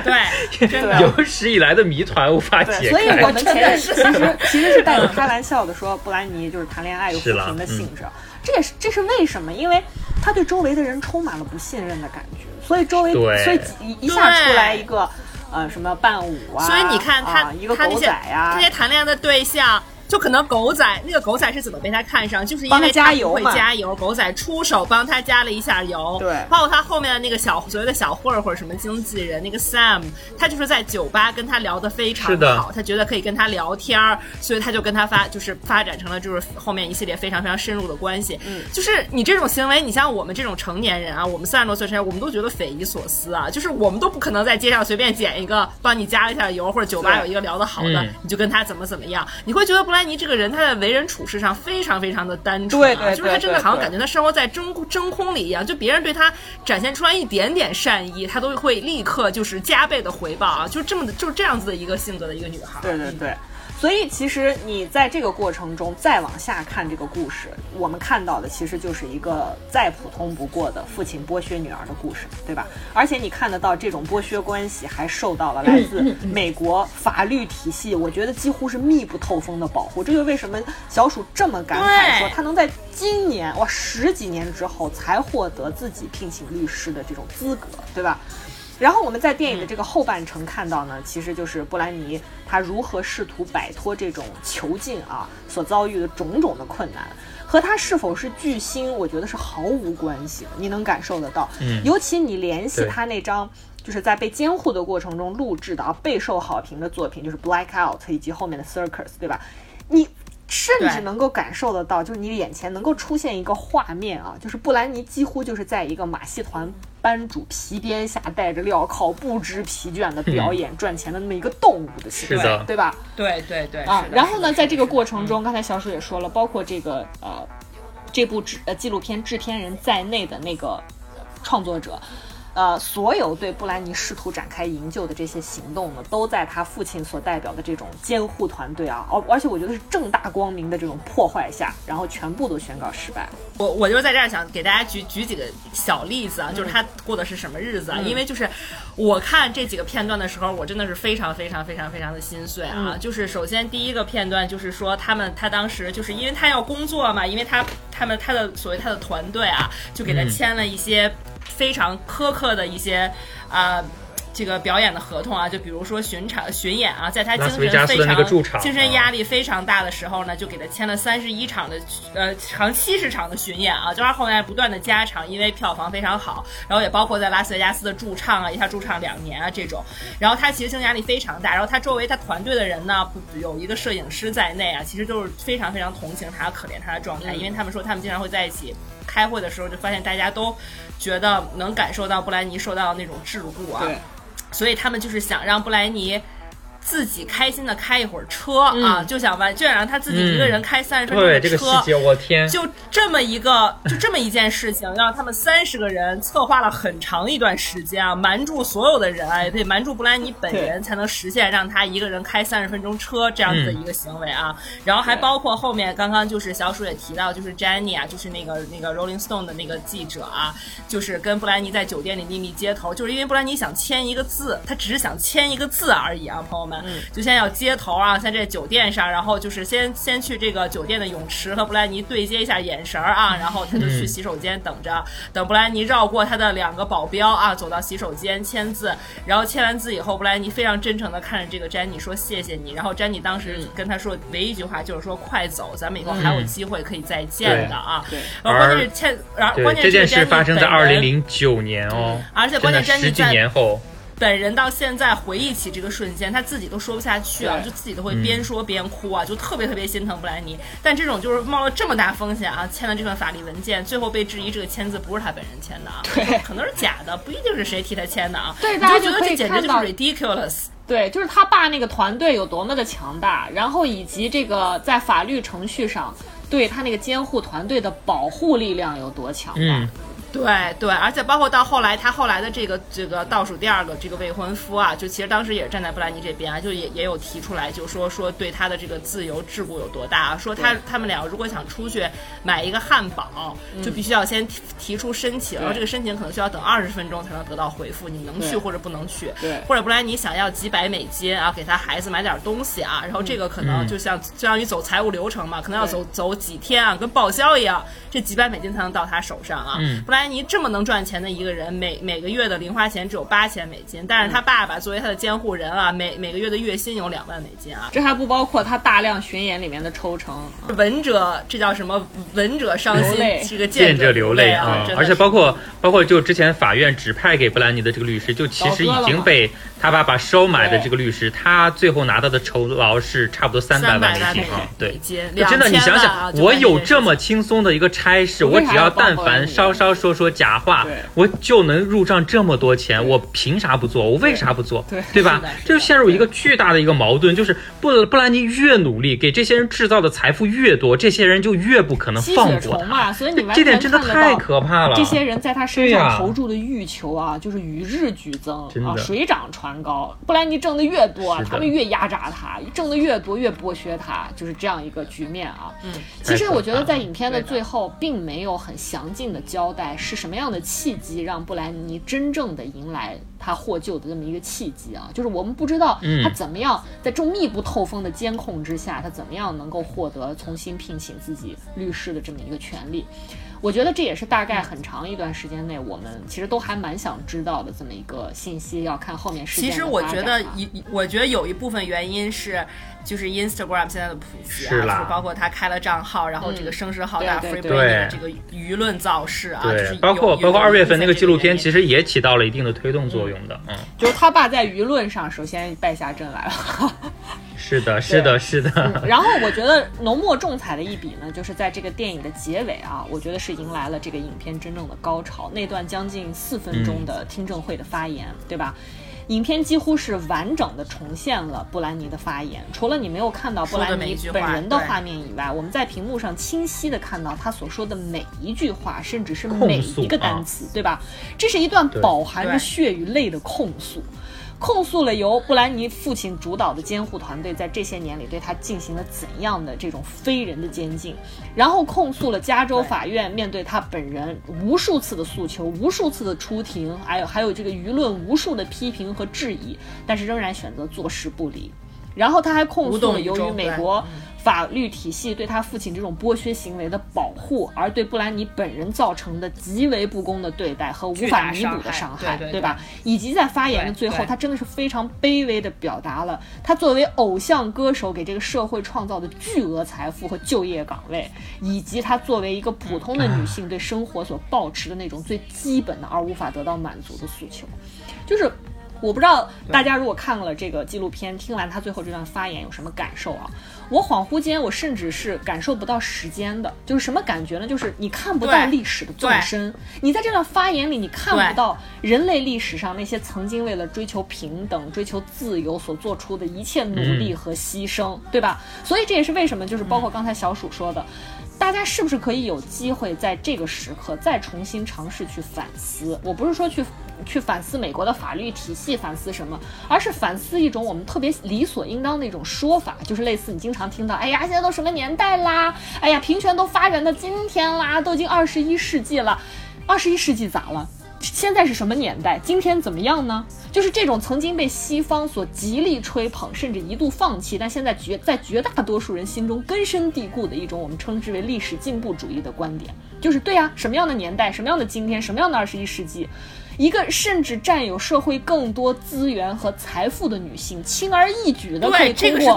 对，真的 *laughs* 有史以来的谜团无法解开。所以我们前面 *laughs* 其实其实是带着开玩笑的说，布兰妮就是谈恋爱有扶贫的性质，这也是这是为什么？因为。他对周围的人充满了不信任的感觉，所以周围所以一一下出来一个呃什么伴舞啊，所以你看他、啊、一个他那些狗仔呀、这些谈恋爱的对象。就可能狗仔那个狗仔是怎么被他看上，就是因为加油嘛。加油，狗仔出手帮他加了一下油。对。包括他后面的那个小所谓的小混混什么经纪人那个 Sam，他就是在酒吧跟他聊得非常的。好，他觉得可以跟他聊天儿，所以他就跟他发就是发展成了就是后面一系列非常非常深入的关系。嗯，就是你这种行为，你像我们这种成年人啊，我们三十多岁成人，我们都觉得匪夷所思啊，就是我们都不可能在街上随便捡一个帮你加一下油，或者酒吧有一个聊得好的，嗯。你就跟他怎么怎么样，你会觉得布兰妮这个人她在为人处事上非常非常的单纯、啊，对对就是她真的好像感觉她生活在真真空里一样，就别人对她展现出来一点点善意，她都会立刻就是加倍的回报啊，就这么的就是这样子的一个性格的一个女孩。对对对，所以其实你在这个过程中再往下看这个故事，我们看到的其实就是一个再普通不过的父亲剥削女儿的故事，对吧？而且你看得到这种剥削关系还受到了来自美国法律体系，我觉得几乎是密不透风的保护。这就为什么小鼠这么感慨说他能在今年哇十几年之后才获得自己聘请律师的这种资格，对吧？然后我们在电影的这个后半程看到呢，其实就是布兰妮她如何试图摆脱这种囚禁啊所遭遇的种种的困难，和她是否是巨星，我觉得是毫无关系的。你能感受得到，嗯尤其你联系对她那张。就是在被监护的过程中录制的啊，备受好评的作品，就是《Blackout》以及后面的《Circus》，对吧？你甚至能够感受得到，就是你眼前能够出现一个画面啊，就是布兰妮几乎就是在一个马戏团班主皮鞭下带着镣铐，不知疲倦的表演赚钱的那么一个动物的形象，是对吧？对对对啊然后呢，在这个过程中，刚才小鼠也说了，包括这个呃这部制呃纪录片制片人在内的那个呃创作者。呃，所有对布兰妮试图展开营救的这些行动呢，都在他父亲所代表的这种监护团队啊，而而且我觉得是正大光明的这种破坏下，然后全部都宣告失败。我我就是在这儿想给大家举举几个小例子啊，就是他过的是什么日子啊？因为就是我看这几个片段的时候，我真的是非常非常非常非常的心碎啊。就是首先第一个片段就是说他们他当时就是因为他要工作嘛，因为他他们他的所谓他的团队啊，就给他嗯签了一些非常苛刻的一些啊。这个表演的合同啊，就比如说巡场巡演啊，在他精神非常精神啊压力非常大的时候呢，就给他签了三十一场的呃长七十场的巡演啊，就他后来不断的加场，因为票房非常好，然后也包括在拉斯维加斯的驻唱啊，一下驻唱两年啊这种，然后他其实精神压力非常大，然后他周围他团队的人呢，有一个摄影师在内啊，其实都是非常非常同情他、可怜他的状态，因为他们说他们经常会在一起。开会的时候就发现大家都觉得能感受到布兰妮受到那种桎梏啊，所以他们就是想让布莱尼自己开心的开一会儿车、啊，就想完，就想让他自己一个人开三十分钟对的车。这个细节，我天，就这么一个，就这么一件事情，让他们三十个人策划了很长一段时间啊，瞒住所有的人啊，也得瞒住布兰妮本人，才能实现让他一个人开三十分钟车这样子的一个行为啊。然后还包括后面刚刚就是小鼠也提到，就是 Jenny 啊，就是那个那个 Rolling Stone 的那个记者啊，就是跟布兰妮在酒店里秘密接头，就是因为布兰妮想签一个字，他只是想签一个字而已啊，朋友们，就先要接头啊，在这酒店上，然后就是先先去这个酒店的泳池和布兰妮对接一下眼神儿啊，然后他就去洗手间等着，等布兰妮绕过他的两个保镖啊，走到洗手间签字，然后签完字以后，布兰妮非常真诚的看着这个詹妮说谢谢你，然后詹妮当时跟他说唯一一句话就是说快走，咱们以后还有机会可以再见的啊，对。然后关键是签，然后关键是这件事发生在二零零九年哦，而且关键詹妮在年后，本人到现在回忆起这个瞬间，他自己都说不下去啊，就自己都会边说边哭啊，就特别特别心疼布兰妮。但这种就是冒了这么大风险啊，签了这份法律文件，最后被质疑这个签字不是他本人签的啊，对可能是假的，不一定是谁替他签的啊。对大家觉得这简直就是 ridiculous。对，就是他爸那个团队有多么的强大，然后以及这个在法律程序上对他那个监护团队的保护力量有多强大。嗯，对对，而且包括到后来，他后来的这个这个倒数第二个这个未婚夫啊，就其实当时也是站在布兰妮这边啊，就也也有提出来，就说说对他的这个自由桎梏有多大啊，说他他们俩如果想出去买一个汉堡，就必须要先提提出申请，然后这个申请可能需要等二十分钟才能得到回复，你能去或者不能去，对，或者布兰妮想要几百美金啊，给他孩子买点东西啊，然后这个可能就像相当于走财务流程嘛，可能要走走几天啊，跟报销一样，这几百美金才能到他手上啊，布兰妮这么能赚钱的一个人，每每个月的零花钱只有八千美金，但是他爸爸作为他的监护人啊，每每个月的月薪有两万美金啊，这还不包括他大量巡演里面的抽成。闻者这叫什么？闻者伤心，这个见者流泪啊！而且包括包括就之前法院指派给布兰妮的这个律师，就其实已经被他爸爸收买的这个律师，他最后拿到的酬劳是差不多三百万美金啊！对，真的你想想，我有这么轻松的一个差事，我只要但凡稍稍说说假话，我就能入账这么多钱，我凭啥不做？我为啥不做？对对吧？这就陷入一个巨大的一个矛盾，就是布布兰妮越努力，给这些人制造的财富越多，这些人就越不可能放过他。所以你这点真的太可怕了。这些人在他身上投注的欲求啊，就是与日俱增啊，水涨船高。布兰妮挣的越多，他们越压榨他；挣的越多，越剥削他，就是这样一个局面啊。嗯，其实我觉得在影片的最后，并没有很详尽的交代是什么样的契机让布兰妮真正的迎来他获救的这么一个契机啊。就是我们不知道他怎么样在这种密不透风的监控之下，他怎么样能够获得重新聘请自己律师的这么一个权利。我觉得这也是大概很长一段时间内，我们其实都还蛮想知道的这么一个信息。要看后面事件其实我觉得一，我觉得有一部分原因是，就是 Instagram 现在的普及啊，就是包括他开了账号，然后这个声势浩大，free 对这个舆论造势啊，对，包括包括二月份那个纪录片，其实也起到了一定的推动作用的。嗯，就是他爸在舆论上首先败下阵来了。是的，是的，是的。然后我觉得浓墨重彩的一笔呢，就是在这个电影的结尾啊，我觉得是迎来了这个影片真正的高潮。那段将近四分钟的听证会的发言，对吧？影片几乎是完整的重现了布兰妮的发言，除了你没有看到布兰妮本人的画面以外，我们在屏幕上清晰的看到他所说的每一句话，甚至是每一个单词，对吧？这是一段饱含着血与泪的控诉。控诉了由布兰妮父亲主导的监护团队在这些年里对他进行了怎样的这种非人的监禁，然后控诉了加州法院面对他本人无数次的诉求、无数次的出庭，还有还有这个舆论无数的批评和质疑，但是仍然选择坐视不理。然后他还控诉了由于美国。法律体系对他父亲这种剥削行为的保护，而对布兰妮本人造成的极为不公的对待和无法弥补的伤害，对吧？以及在发言的最后，他真的是非常卑微的表达了他作为偶像歌手给这个社会创造的巨额财富和就业岗位，以及他作为一个普通的女性对生活所抱持的那种最基本的而无法得到满足的诉求，就是。我不知道大家如果看了这个纪录片，听完他最后这段发言有什么感受啊？我恍惚间，我甚至是感受不到时间的，就是什么感觉呢？就是你看不到历史的纵深，你在这段发言里，你看不到人类历史上那些曾经为了追求平等、追求自由所做出的一切努力和牺牲，对吧？所以这也是为什么，就是包括刚才小鼠说的。大家是不是可以有机会在这个时刻再重新尝试去反思？我不是说去去反思美国的法律体系，反思什么，而是反思一种我们特别理所应当的一种说法，就是类似你经常听到，哎呀，现在都什么年代啦？哎呀，平权都发展到今天啦，都已经二十一世纪了，二十一世纪咋了？现在是什么年代？今天怎么样呢？就是这种曾经被西方所极力吹捧，甚至一度放弃，但现在绝在绝大多数人心中根深蒂固的一种我们称之为历史进步主义的观点，就是对呀，什么样的年代，什么样的今天，什么样的二十一世纪？一个甚至占有社会更多资源和财富的女性，轻而易举的可以通过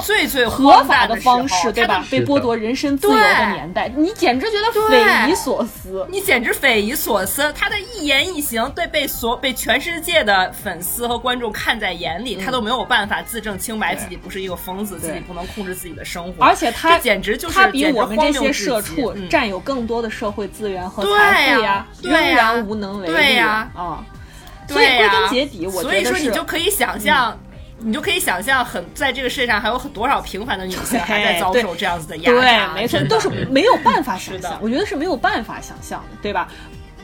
合法的方式，对吧？被剥夺人身自由的年代，你简直觉得匪夷所思。你简直匪夷所思。她的一言一行，对被所被全世界的粉丝和观众看在眼里，他都没有办法自证清白，自己不是一个疯子，自己不能控制自己的生活。而且她简直就是他比我们这些社畜占有更多的社会资源和财富呀，仍然无能为力呀啊。所以归根结底，我所以说你就可以想象，你就可以想象，很在这个世界上还有很多少平凡的女性还在遭受这样子的压榨，对，没错，都是没有办法想象，我觉得是没有办法想象的，对吧？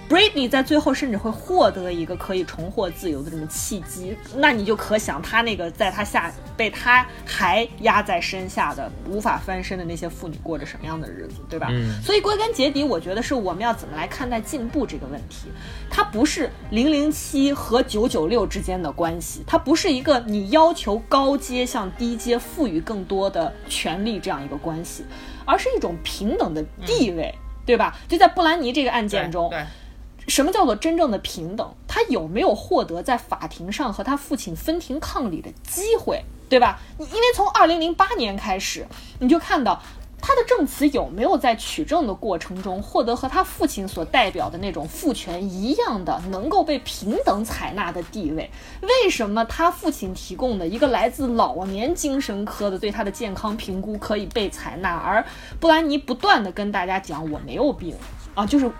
Britney 在最后甚至会获得一个可以重获自由的这么契机，那你就可想他那个在他下被他还压在身下的无法翻身的那些妇女过着什么样的日子，对吧？嗯所以归根结底，我觉得是我们要怎么来看待进步这个问题。它不是零零七和九九六之间的关系，它不是一个你要求高阶向低阶赋予更多的权利这样一个关系，而是一种平等的地位，对吧？就在布兰妮这个案件中，对，什么叫做真正的平等？他有没有获得在法庭上和他父亲分庭抗礼的机会，对吧？你因为从二零零八年开始，你就看到他的证词有没有在取证的过程中获得和他父亲所代表的那种父权一样的能够被平等采纳的地位？为什么他父亲提供的一个来自老年精神科的对他的健康评估可以被采纳，而布兰妮不断的跟大家讲我没有病啊，就是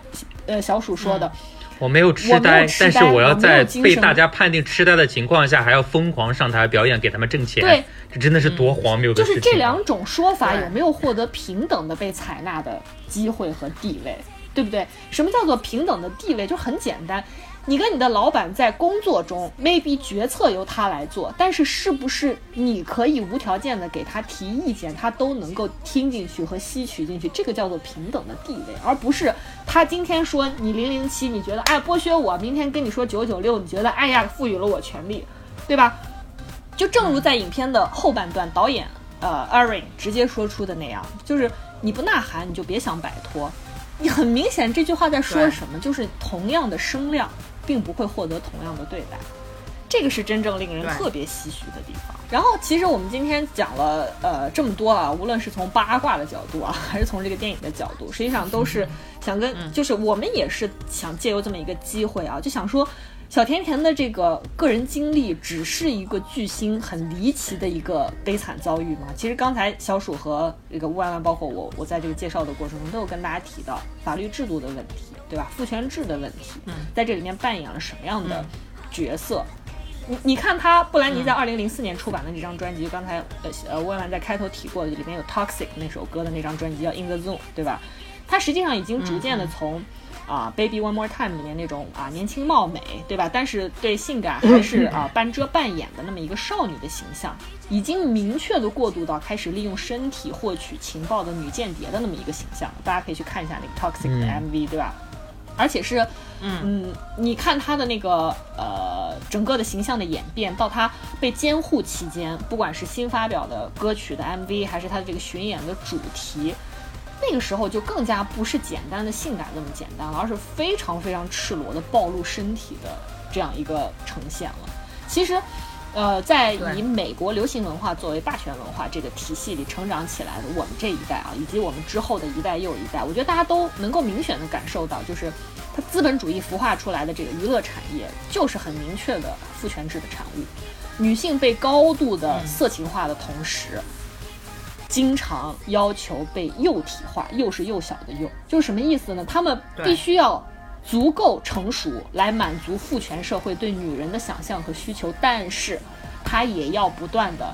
呃小鼠说的。我没，有痴呆但是我要在被大家判定痴呆的情况下，还要疯狂上台表演，给他们挣钱。对，这真的是多荒谬的就事情。啊是这两种说法有没有获得平等的被采纳的机会和地位，对不对？什么叫做平等的地位？就很简单，你跟你的老板在工作中，maybe 决策由他来做，但是是不是你可以无条件的给他提意见，他都能够听进去和吸取进去？这个叫做平等的地位，而不是他今天说你零零七，你觉得哎剥削我，明天跟你说九九六，你觉得哎呀赋予了我权利，对吧？就正如在影片的后半段，导演呃 Erin 直接说出的那样，就是你不呐喊，你就别想摆脱。你很明显这句话在说什么？就是同样的声量，并不会获得同样的对待。这个是真正令人特别唏嘘的地方。然后，其实我们今天讲了呃这么多啊，无论是从八卦的角度啊，*laughs* 还是从这个电影的角度，实际上都是想跟，就是我们也是想借由这么一个机会啊，就想说。小甜甜的这个个人经历只是一个巨星很离奇的一个悲惨遭遇嘛？其实刚才小鼠和这个乌万万，包括我，我在这个介绍的过程中都有跟大家提到法律制度的问题，对吧？父权制的问题，在这里面扮演了什么样的角色？你你看他布兰妮在二零零四年出版的那张专辑，就刚才呃呃温婉在开头提过的，里面有 Toxic 那首歌的那张专辑叫 In the Zone，对吧？他实际上已经逐渐的从啊、Baby One More Time 里面那种啊年轻貌美，对吧？但是对性感还是 *laughs* 啊半遮半掩的那么一个少女的形象，已经明确的过渡到开始利用身体获取情报的女间谍的那么一个形象。大家可以去看一下那个 Toxic 的 MV，、对吧？而且是，嗯你看他的那个呃整个的形象的演变，到他被监护期间，不管是新发表的歌曲的 MV，还是他的这个巡演的主题，那个时候就更加不是简单的性感那么简单了，而是非常非常赤裸的暴露身体的这样一个呈现了。其实。呃，在以美国流行文化作为霸权文化这个体系里成长起来的我们这一代啊，以及我们之后的一代又一代，我觉得大家都能够明显的感受到，就是它资本主义孵化出来的这个娱乐产业，就是很明确的父权制的产物。女性被高度的色情化的同时，经常要求被幼体化，幼是幼小的幼，就是什么意思呢？他们必须要足够成熟来满足父权社会对女人的想象和需求，但是他也要不断的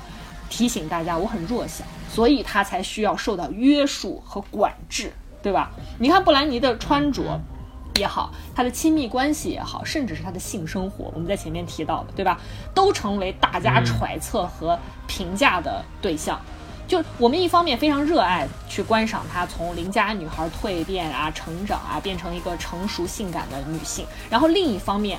提醒大家我很弱小，所以他才需要受到约束和管制，对吧？你看布兰妮的穿着。也好，她的亲密关系也好，甚至是她的性生活，我们在前面提到的，对吧？都成为大家嗯揣测和评价的对象。就我们一方面非常热爱去观赏她从邻家女孩蜕变啊、成长啊，变成一个成熟性感的女性，然后另一方面，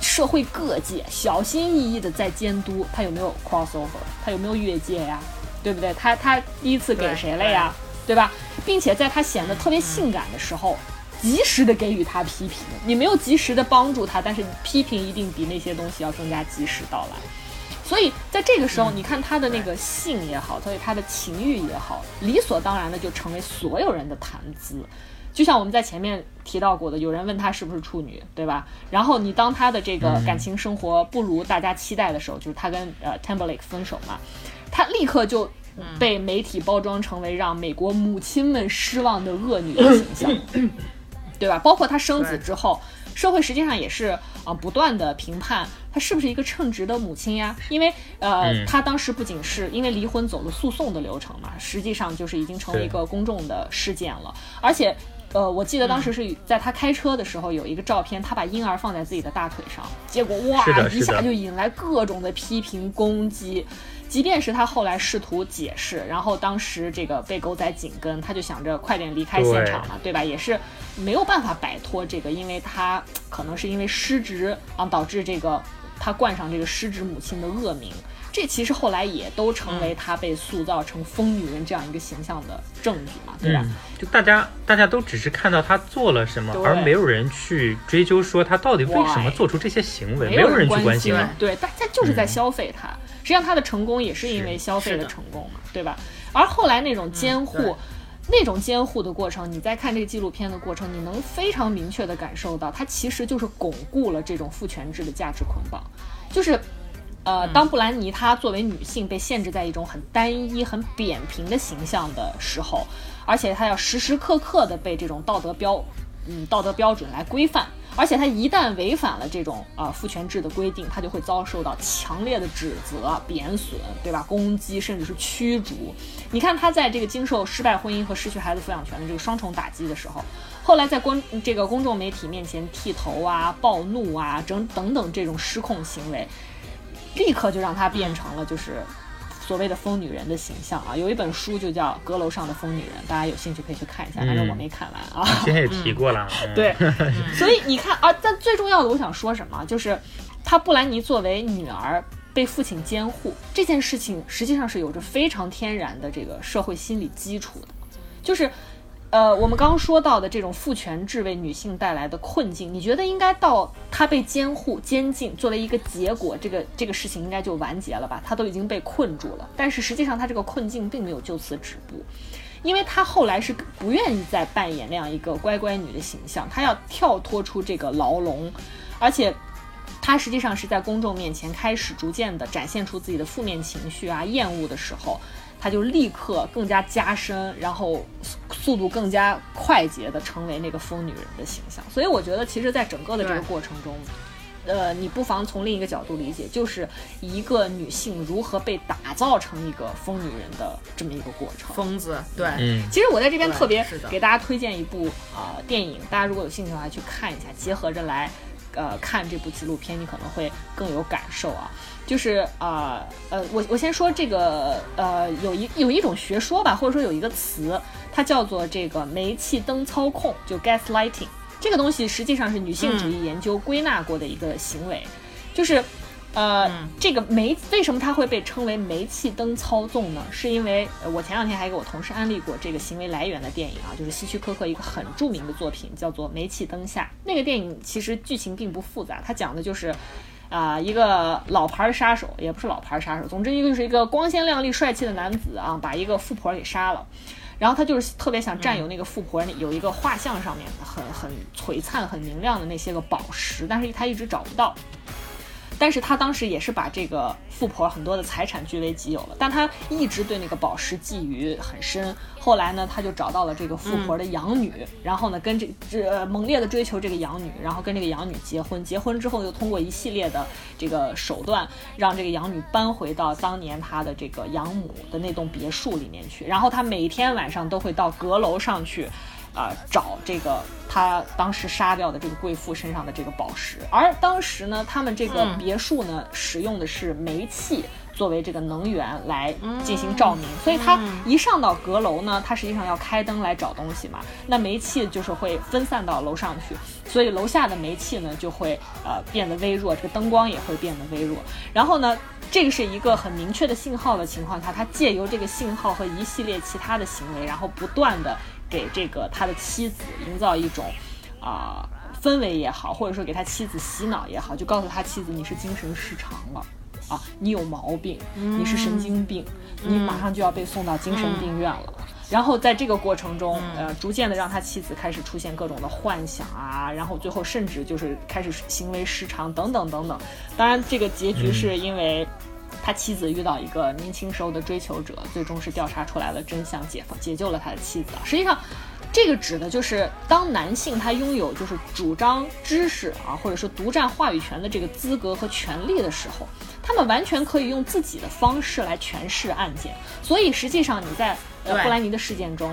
社会各界小心翼翼的在监督她有没有 crossover，她有没有越界呀，对不对？她她第一次给谁了呀？对吧？并且在她显得特别性感的时候，及时的给予她批评。你没有及时的帮助她，但是批评一定比那些东西要更加及时到来。所以在这个时候，你看她的那个性也好，所以她的情欲也好，理所当然的就成为所有人的谈资。就像我们在前面提到过的，有人问她是不是处女，对吧？然后你当她的这个感情生活不如大家期待的时候，就是她跟呃 Timberlake 分手嘛，她立刻就被媒体包装成为让美国母亲们失望的恶女的形象。*coughs* 对吧？包括她生子之后，社会实际上也是啊、呃不断的评判她是不是一个称职的母亲呀。因为呃，嗯她当时不仅是因为离婚走了诉讼的流程嘛，实际上就是已经成为一个公众的事件了，而且。呃，我记得当时是在他开车的时候有一个照片，他把婴儿放在自己的大腿上，结果哇，一下就引来各种的批评攻击。即便是他后来试图解释，然后当时这个被狗仔紧跟，他就想着快点离开现场嘛，对吧？也是没有办法摆脱这个，因为他可能是因为失职啊，导致这个他冠上这个失职母亲的恶名。这其实后来也都成为他被塑造成疯女人这样一个形象的证据嘛，对吧？嗯，就大家大家都只是看到他做了什么，而没有人去追究说他到底为什么做出这些行为，没有人去关心。嗯对，大家就是在消费他。实际上他的成功也是因为消费的成功嘛，对吧？而后来那种监护。嗯那种监护的过程，你在看这个纪录片的过程，你能非常明确地感受到，它其实就是巩固了这种父权制的价值捆绑，就是。呃，当布兰妮她作为女性被限制在一种很单一、很扁平的形象的时候，而且她要时时刻刻的被这种道德标，嗯，道德标准来规范，而且她一旦违反了这种呃父权制的规定，她就会遭受到强烈的指责、贬损，对吧？攻击，甚至是驱逐。你看她在这个经受失败婚姻和失去孩子抚养权的这个双重打击的时候，后来在公这个公众媒体面前剃头啊、暴怒啊，等等等这种失控行为。立刻就让她变成了就是所谓的疯女人的形象啊！有一本书就叫《阁楼上的疯女人》，大家有兴趣可以去看一下，反正我没看完啊。之前也提过了，嗯、*laughs* 对，所以你看啊，但最重要的我想说什么，就是她布兰妮作为女儿被父亲监护这件事情，实际上是有着非常天然的这个社会心理基础的，就是。呃，我们刚刚说到的这种父权制为女性带来的困境，你觉得应该到她被监护、监禁作为一个结果，这个这个事情应该就完结了吧？她都已经被困住了，但是实际上她这个困境并没有就此止步，因为她后来是不愿意再扮演那样一个乖乖女的形象，她要跳脱出这个牢笼，而且。她实际上是在公众面前开始逐渐的展现出自己的负面情绪啊、厌恶的时候，她就立刻更加加深，然后速度更加快捷的成为那个疯女人的形象。所以我觉得，其实，在整个的这个过程中，呃，你不妨从另一个角度理解，就是一个女性如何被打造成一个疯女人的这么一个过程。疯子，对，嗯，其实我在这边特别给大家推荐一部呃电影，大家如果有兴趣的话去看一下，结合着来。呃，看这部纪录片，你可能会更有感受啊。就是啊，呃，我我先说这个，呃，有一有一种学说吧，或者说有一个词，它叫做这个煤气灯操控，就 gaslighting。这个东西实际上是女性主义研究归纳过的一个行为，就是。呃，这个煤为什么它会被称为煤气灯操纵呢？是因为呃我前两天还给我同事安利过这个行为来源的电影啊，就是希区柯克一个很著名的作品，叫做《煤气灯下》。那个电影其实剧情并不复杂，它讲的就是，啊、一个老牌杀手，也不是老牌杀手，总之一个就是一个光鲜亮丽、帅气的男子啊，把一个富婆给杀了。然后他就是特别想占有那个富婆那有一个画像上面很很璀璨、很明亮的那些个宝石，但是他一直找不到。但是他当时也是把这个富婆很多的财产据为己有了，但他一直对那个宝石觊觎很深。后来呢，他就找到了这个富婆的养女，然后呢，跟这这、呃猛烈的追求这个养女，然后跟这个养女结婚。结婚之后，又通过一系列的这个手段，让这个养女搬回到当年他的这个养母的那栋别墅里面去。然后他每天晚上都会到阁楼上去。啊、找这个他当时杀掉的这个贵妇身上的这个宝石，而当时呢，他们这个嗯。别墅呢，使用的是煤气作为这个能源来进行照明，所以他一上到阁楼呢，他实际上要开灯来找东西嘛，那煤气就是会分散到楼上去，所以楼下的煤气呢就会呃变得微弱，这个灯光也会变得微弱，然后呢。这个是一个很明确的信号的情况下，他借由这个信号和一系列其他的行为，然后不断的给这个他的妻子营造一种啊、氛围也好，或者说给他妻子洗脑也好，就告诉他妻子你是精神失常了啊，你有毛病，你是神经病，你马上就要被送到精神病院了。然后在这个过程中，呃，逐渐的让他妻子开始出现各种的幻想啊，然后最后甚至就是开始行为失常等等等等。当然，这个结局是因为他妻子遇到一个年轻时候的追求者，最终是调查出来了真相，解放解救了他的妻子啊。实际上，这个指的就是当男性他拥有就是主张知识啊，或者说独占话语权的这个资格和权利的时候，他们完全可以用自己的方式来诠释案件。所以实际上你在呃布兰妮的事件中。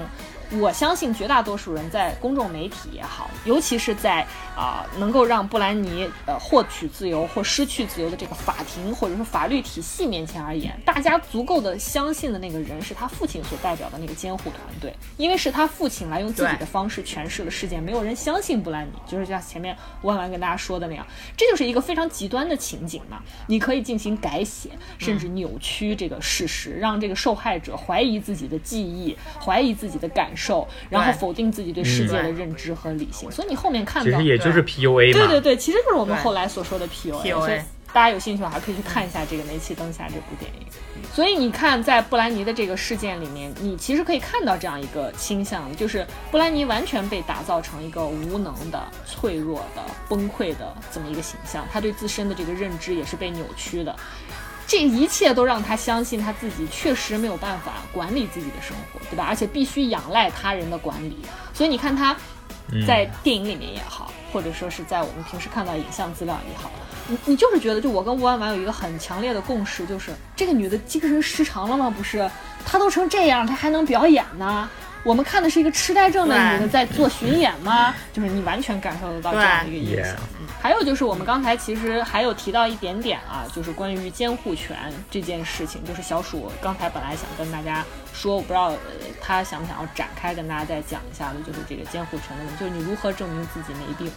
我相信绝大多数人在公众媒体也好，尤其是在啊、能够让布兰妮呃获取自由或失去自由的这个法庭或者说法律体系面前而言，大家足够的相信的那个人是他父亲所代表的那个监护团队，因为是他父亲来用自己的方式诠释了事件，没有人相信布兰妮，就是像前面万万跟大家说的那样，这就是一个非常极端的情景嘛。你可以进行改写，甚至扭曲这个事实，让这个受害者怀疑自己的记忆，怀疑自己的感受，然后否定自己对世界的认知和理性。所以你后面看其到，实也就是 PUA 嘛。对对对，其实就是我们后来所说的 PUA。所以大家有兴趣的话，可以去看一下这个《煤气灯下》这部电影。所以你看，在布兰妮的这个事件里面，你其实可以看到这样一个倾向，就是布兰妮完全被打造成一个无能的、脆弱的、崩溃的这么一个形象，她对自身的这个认知也是被扭曲的。这一切都让他相信他自己确实没有办法管理自己的生活，对吧？而且必须仰赖他人的管理。所以你看他嗯在电影里面也好，或者说是在我们平时看到影像资料也好，你你就是觉得，就我跟吴婉婉有一个很强烈的共识，就是这个女的精神失常了吗？不是，她都成这样，她还能表演呢？我们看的是一个痴呆症的女的在做巡演吗？就是你完全感受得到这样的一个影响。还有就是我们刚才其实还有提到一点点啊，就是关于监护权这件事情，就是小鼠刚才本来想跟大家说，我不知道、呃、他想不想要展开跟大家再讲一下的，就是这个监护权的问题，就是你如何证明自己没病，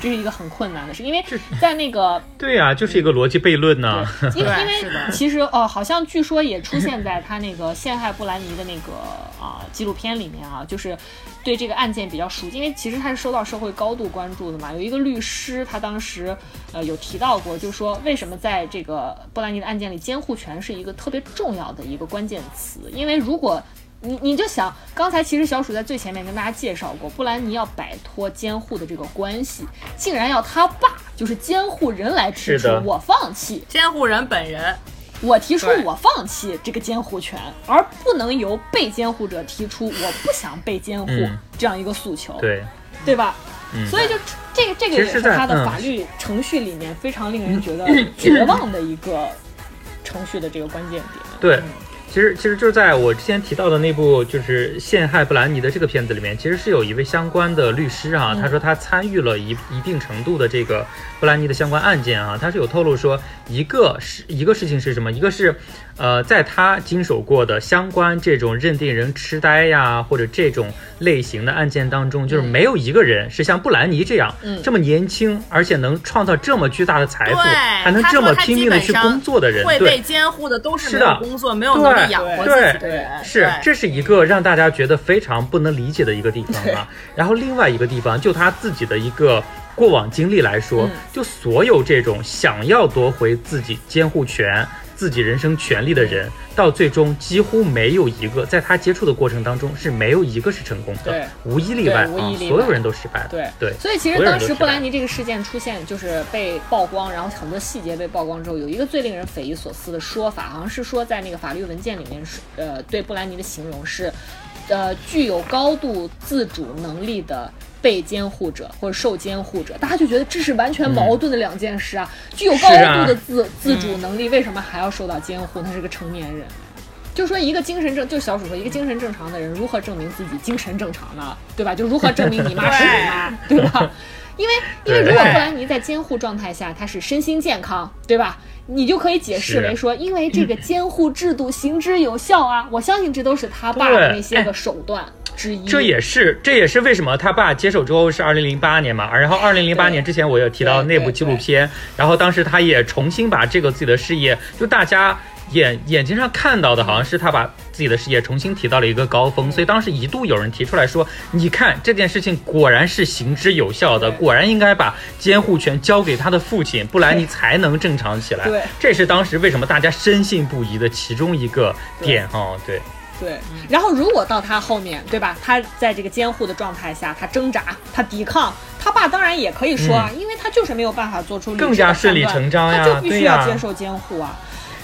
这是一个很困难的事，因为在那个 *laughs* 对呀、就是一个逻辑悖论呢。因为因为其实哦、好像据说也出现在他那个陷害布兰妮的那个啊、纪录片里面啊，就是对这个案件比较熟悉，因为其实他是受到社会高度关注的嘛。有一个律师，他当时呃有提到过，就说为什么在这个布兰妮的案件里，监护权是一个特别重要的一个关键词，因为如果你你就想，刚才其实小鼠在最前面跟大家介绍过，布兰妮要摆脱监护的这个关系，竟然要他爸，就是监护人来提出我放弃，监护人本人，我提出我放弃这个监护权，而不能由被监护者提出我不想被监护嗯这样一个诉求，对，对吧？嗯所以就这个这个也是他的嗯法律程序里面非常令人觉得 *clears throat* 绝望的一个程序的这个关键点。对，其实其实就是在我之前提到的那部就是陷害布兰妮的这个片子里面，其实是有一位相关的律师啊，嗯。他说他参与了一一定程度的这个布兰妮的相关案件啊，他是有透露说一个是一个事情是什么，一个是呃在他经手过的相关这种认定人痴呆呀或者这种类型的案件当中，就是没有一个人是像布兰妮这样、嗯这么年轻，而且能创造这么巨大的财富，还能这么拼命的去工作的人，对会被。监护的都是没有工作、没有能力养活自己的人。是，这是一个让大家觉得非常不能理解的一个地方啊。然后另外一个地方，就他自己的一个过往经历来说，嗯就所有这种想要夺回自己监护权、自己人生权利的人，到最终几乎没有一个在他接触的过程当中是没有一个是成功的对，无一例外啊所有人都失败了。对对所以其实当时布兰妮这个事件出现，就是被曝光，然后很多细节被曝光之后，有一个最令人匪夷所思的说法，好像是说在那个法律文件里面是，呃，对布兰妮的形容是，呃，具有高度自主能力的。被监护者或者受监护者，大家就觉得这是完全矛盾的两件事啊！具有高度的自、自主能力，为什么还要受到监护？他是个成年人。就说一个精神正，就小鼠说一个精神正常的人如何证明自己精神正常呢？对吧？就如何证明你妈 *laughs* 是你妈，对吧？*laughs* 因为因为如果布兰妮在监护状态下，她是身心健康，对吧？你就可以解释为说，因为这个监护制度行之有效啊！*laughs* 我相信这都是他爸的那些个手段之一。这也是这也是为什么他爸接手之后是二零零八年嘛，然后二零零八年之前我有提到那部纪录片，然后当时他也重新把这个自己的事业，就大家眼眼睛上看到的好像是他把自己的事业重新提到了一个高峰，所以当时一度有人提出来说，你看这件事情果然是行之有效的，果然应该把监护权交给他的父亲，不然你才能正常起来。对这是当时为什么大家深信不疑的其中一个点哦，对。对，然后如果到他后面，对吧？他在这个监护的状态下，他挣扎，他抵抗，他爸当然也可以说啊，因为他就是没有办法做出更加顺理成章呀他就必须要接受监护啊。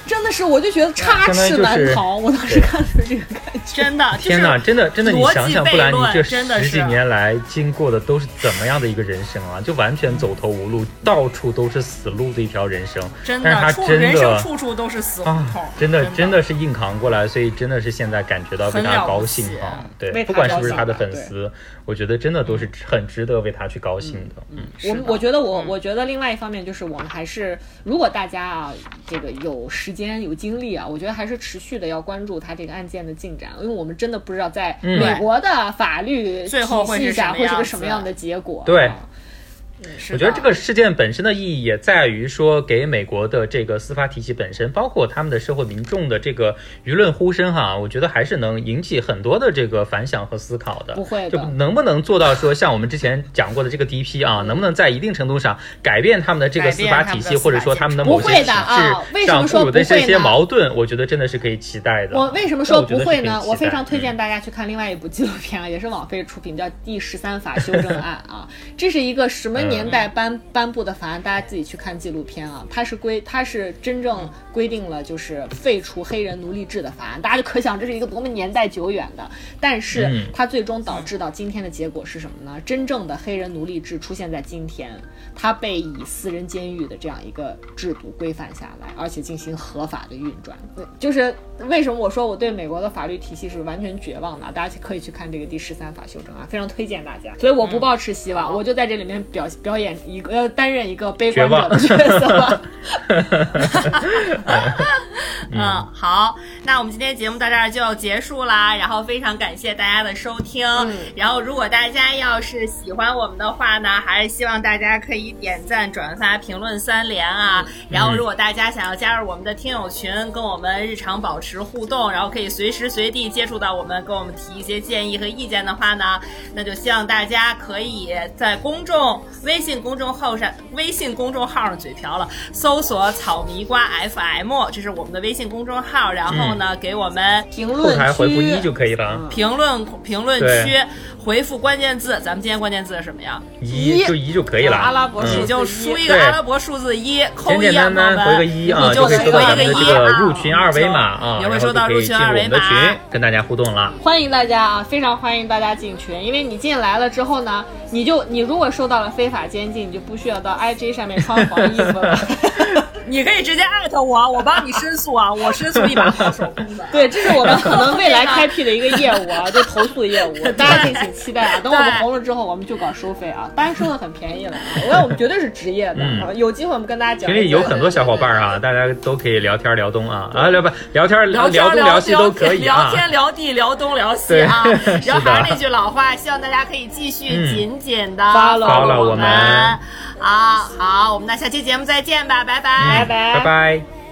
真的是，我就觉得插翅难逃。我当时看的这个感觉，真的，天哪，真的，真的，你想想，布兰妮这十几年来经过的都是怎么样的一个人生啊？就完全走投无路，到处都是死路的一条人生。真的，但是他真的处处都是死胡同，真的，真的是硬扛过来，所以真的是现在感觉到非常高兴啊！对，不管是不是他的粉丝，我觉得真的都是很值得为他去高兴的。嗯，我我觉得我我觉得另外一方面就是我们还是，如果大家啊这个有时间有精力啊，我觉得还是持续的要关注他这个案件的进展，因为我们真的不知道在美国的法律体系下会是个什么样的结果。对。我觉得这个事件本身的意义也在于说，给美国的这个司法体系本身，包括他们的社会民众的这个舆论呼声哈，我觉得还是能引起很多的这个反响和思考的。不会，就能不能做到说，像我们之前讲过的这个 DP 啊，能不能在一定程度上改变他们的这个司法体系，或者说他们的某些体制上固有的这些矛盾？我觉得真的是可以期待的。我为什么说不会呢？我非常推荐大家去看另外一部纪录片啊，也是网飞出品，叫《第十三法修正案》啊，这是一个什么年代颁？颁布的法案，大家自己去看纪录片啊。它是规，它是真正规定了就是废除黑人奴隶制的法案。大家就可想这是一个多么年代久远的。但是它最终导致到今天的结果是什么呢？真正的黑人奴隶制出现在今天，它被以私人监狱的这样一个制度规范下来，而且进行合法的运转。就是为什么我说我对美国的法律体系是完全绝望的？大家可以去看这个第十三法修正案，非常推荐大家。所以我不抱持希望，我就在这里面表表演一个。呃担任一个悲观者的角色。*laughs* *laughs* *laughs* 嗯，好，那我们今天节目到这儿就要结束啦。然后非常感谢大家的收听。然后如果大家要是喜欢我们的话呢，还是希望大家可以点赞、转发、评论三连啊。然后如果大家想要加入我们的听友群，跟我们日常保持互动，然后可以随时随地接触到我们，跟我们提一些建议和意见的话呢，那就希望大家可以在公众微信公众号。上微信公众号上嘴瓢了，搜索草泥瓜 FM，这是我们的微信公众号。然后呢，给我们评论区回复一就可以了。评论评论区回复关键字，咱们今天关键字是什么呀？一就一就可以了。阿拉伯你就输一个阿拉伯数字一，扣一啊，回个一啊，就可以收到一个一啊入群二维码啊，也会收到入群二维码，跟大家互动了。欢迎大家啊，非常欢迎大家进群，因为你进来了之后呢，你就你如果受到了非法监禁，你就不。不需要到 IG 上面穿黄衣服了，*laughs* 你可以直接艾特我，我帮你申诉啊，我申诉一把 *laughs* 好手工的。对，这是我们 *laughs* 可能未来开辟的一个业务啊，就投诉业务，大家敬请期待啊。等我们红了之后，我们就搞收费啊，当然收的很便宜了啊，我要我们绝对是职业的，有机会我们跟大家讲。群里有很多小伙伴啊，大家都可以聊天聊东啊，啊聊不聊天聊聊东聊西都可以啊，聊天聊地聊东聊西啊。*laughs* 然后还是那句老话，希望大家可以继续紧紧的 follow 我们。好好，我们那下期节目再见吧，拜拜，拜拜。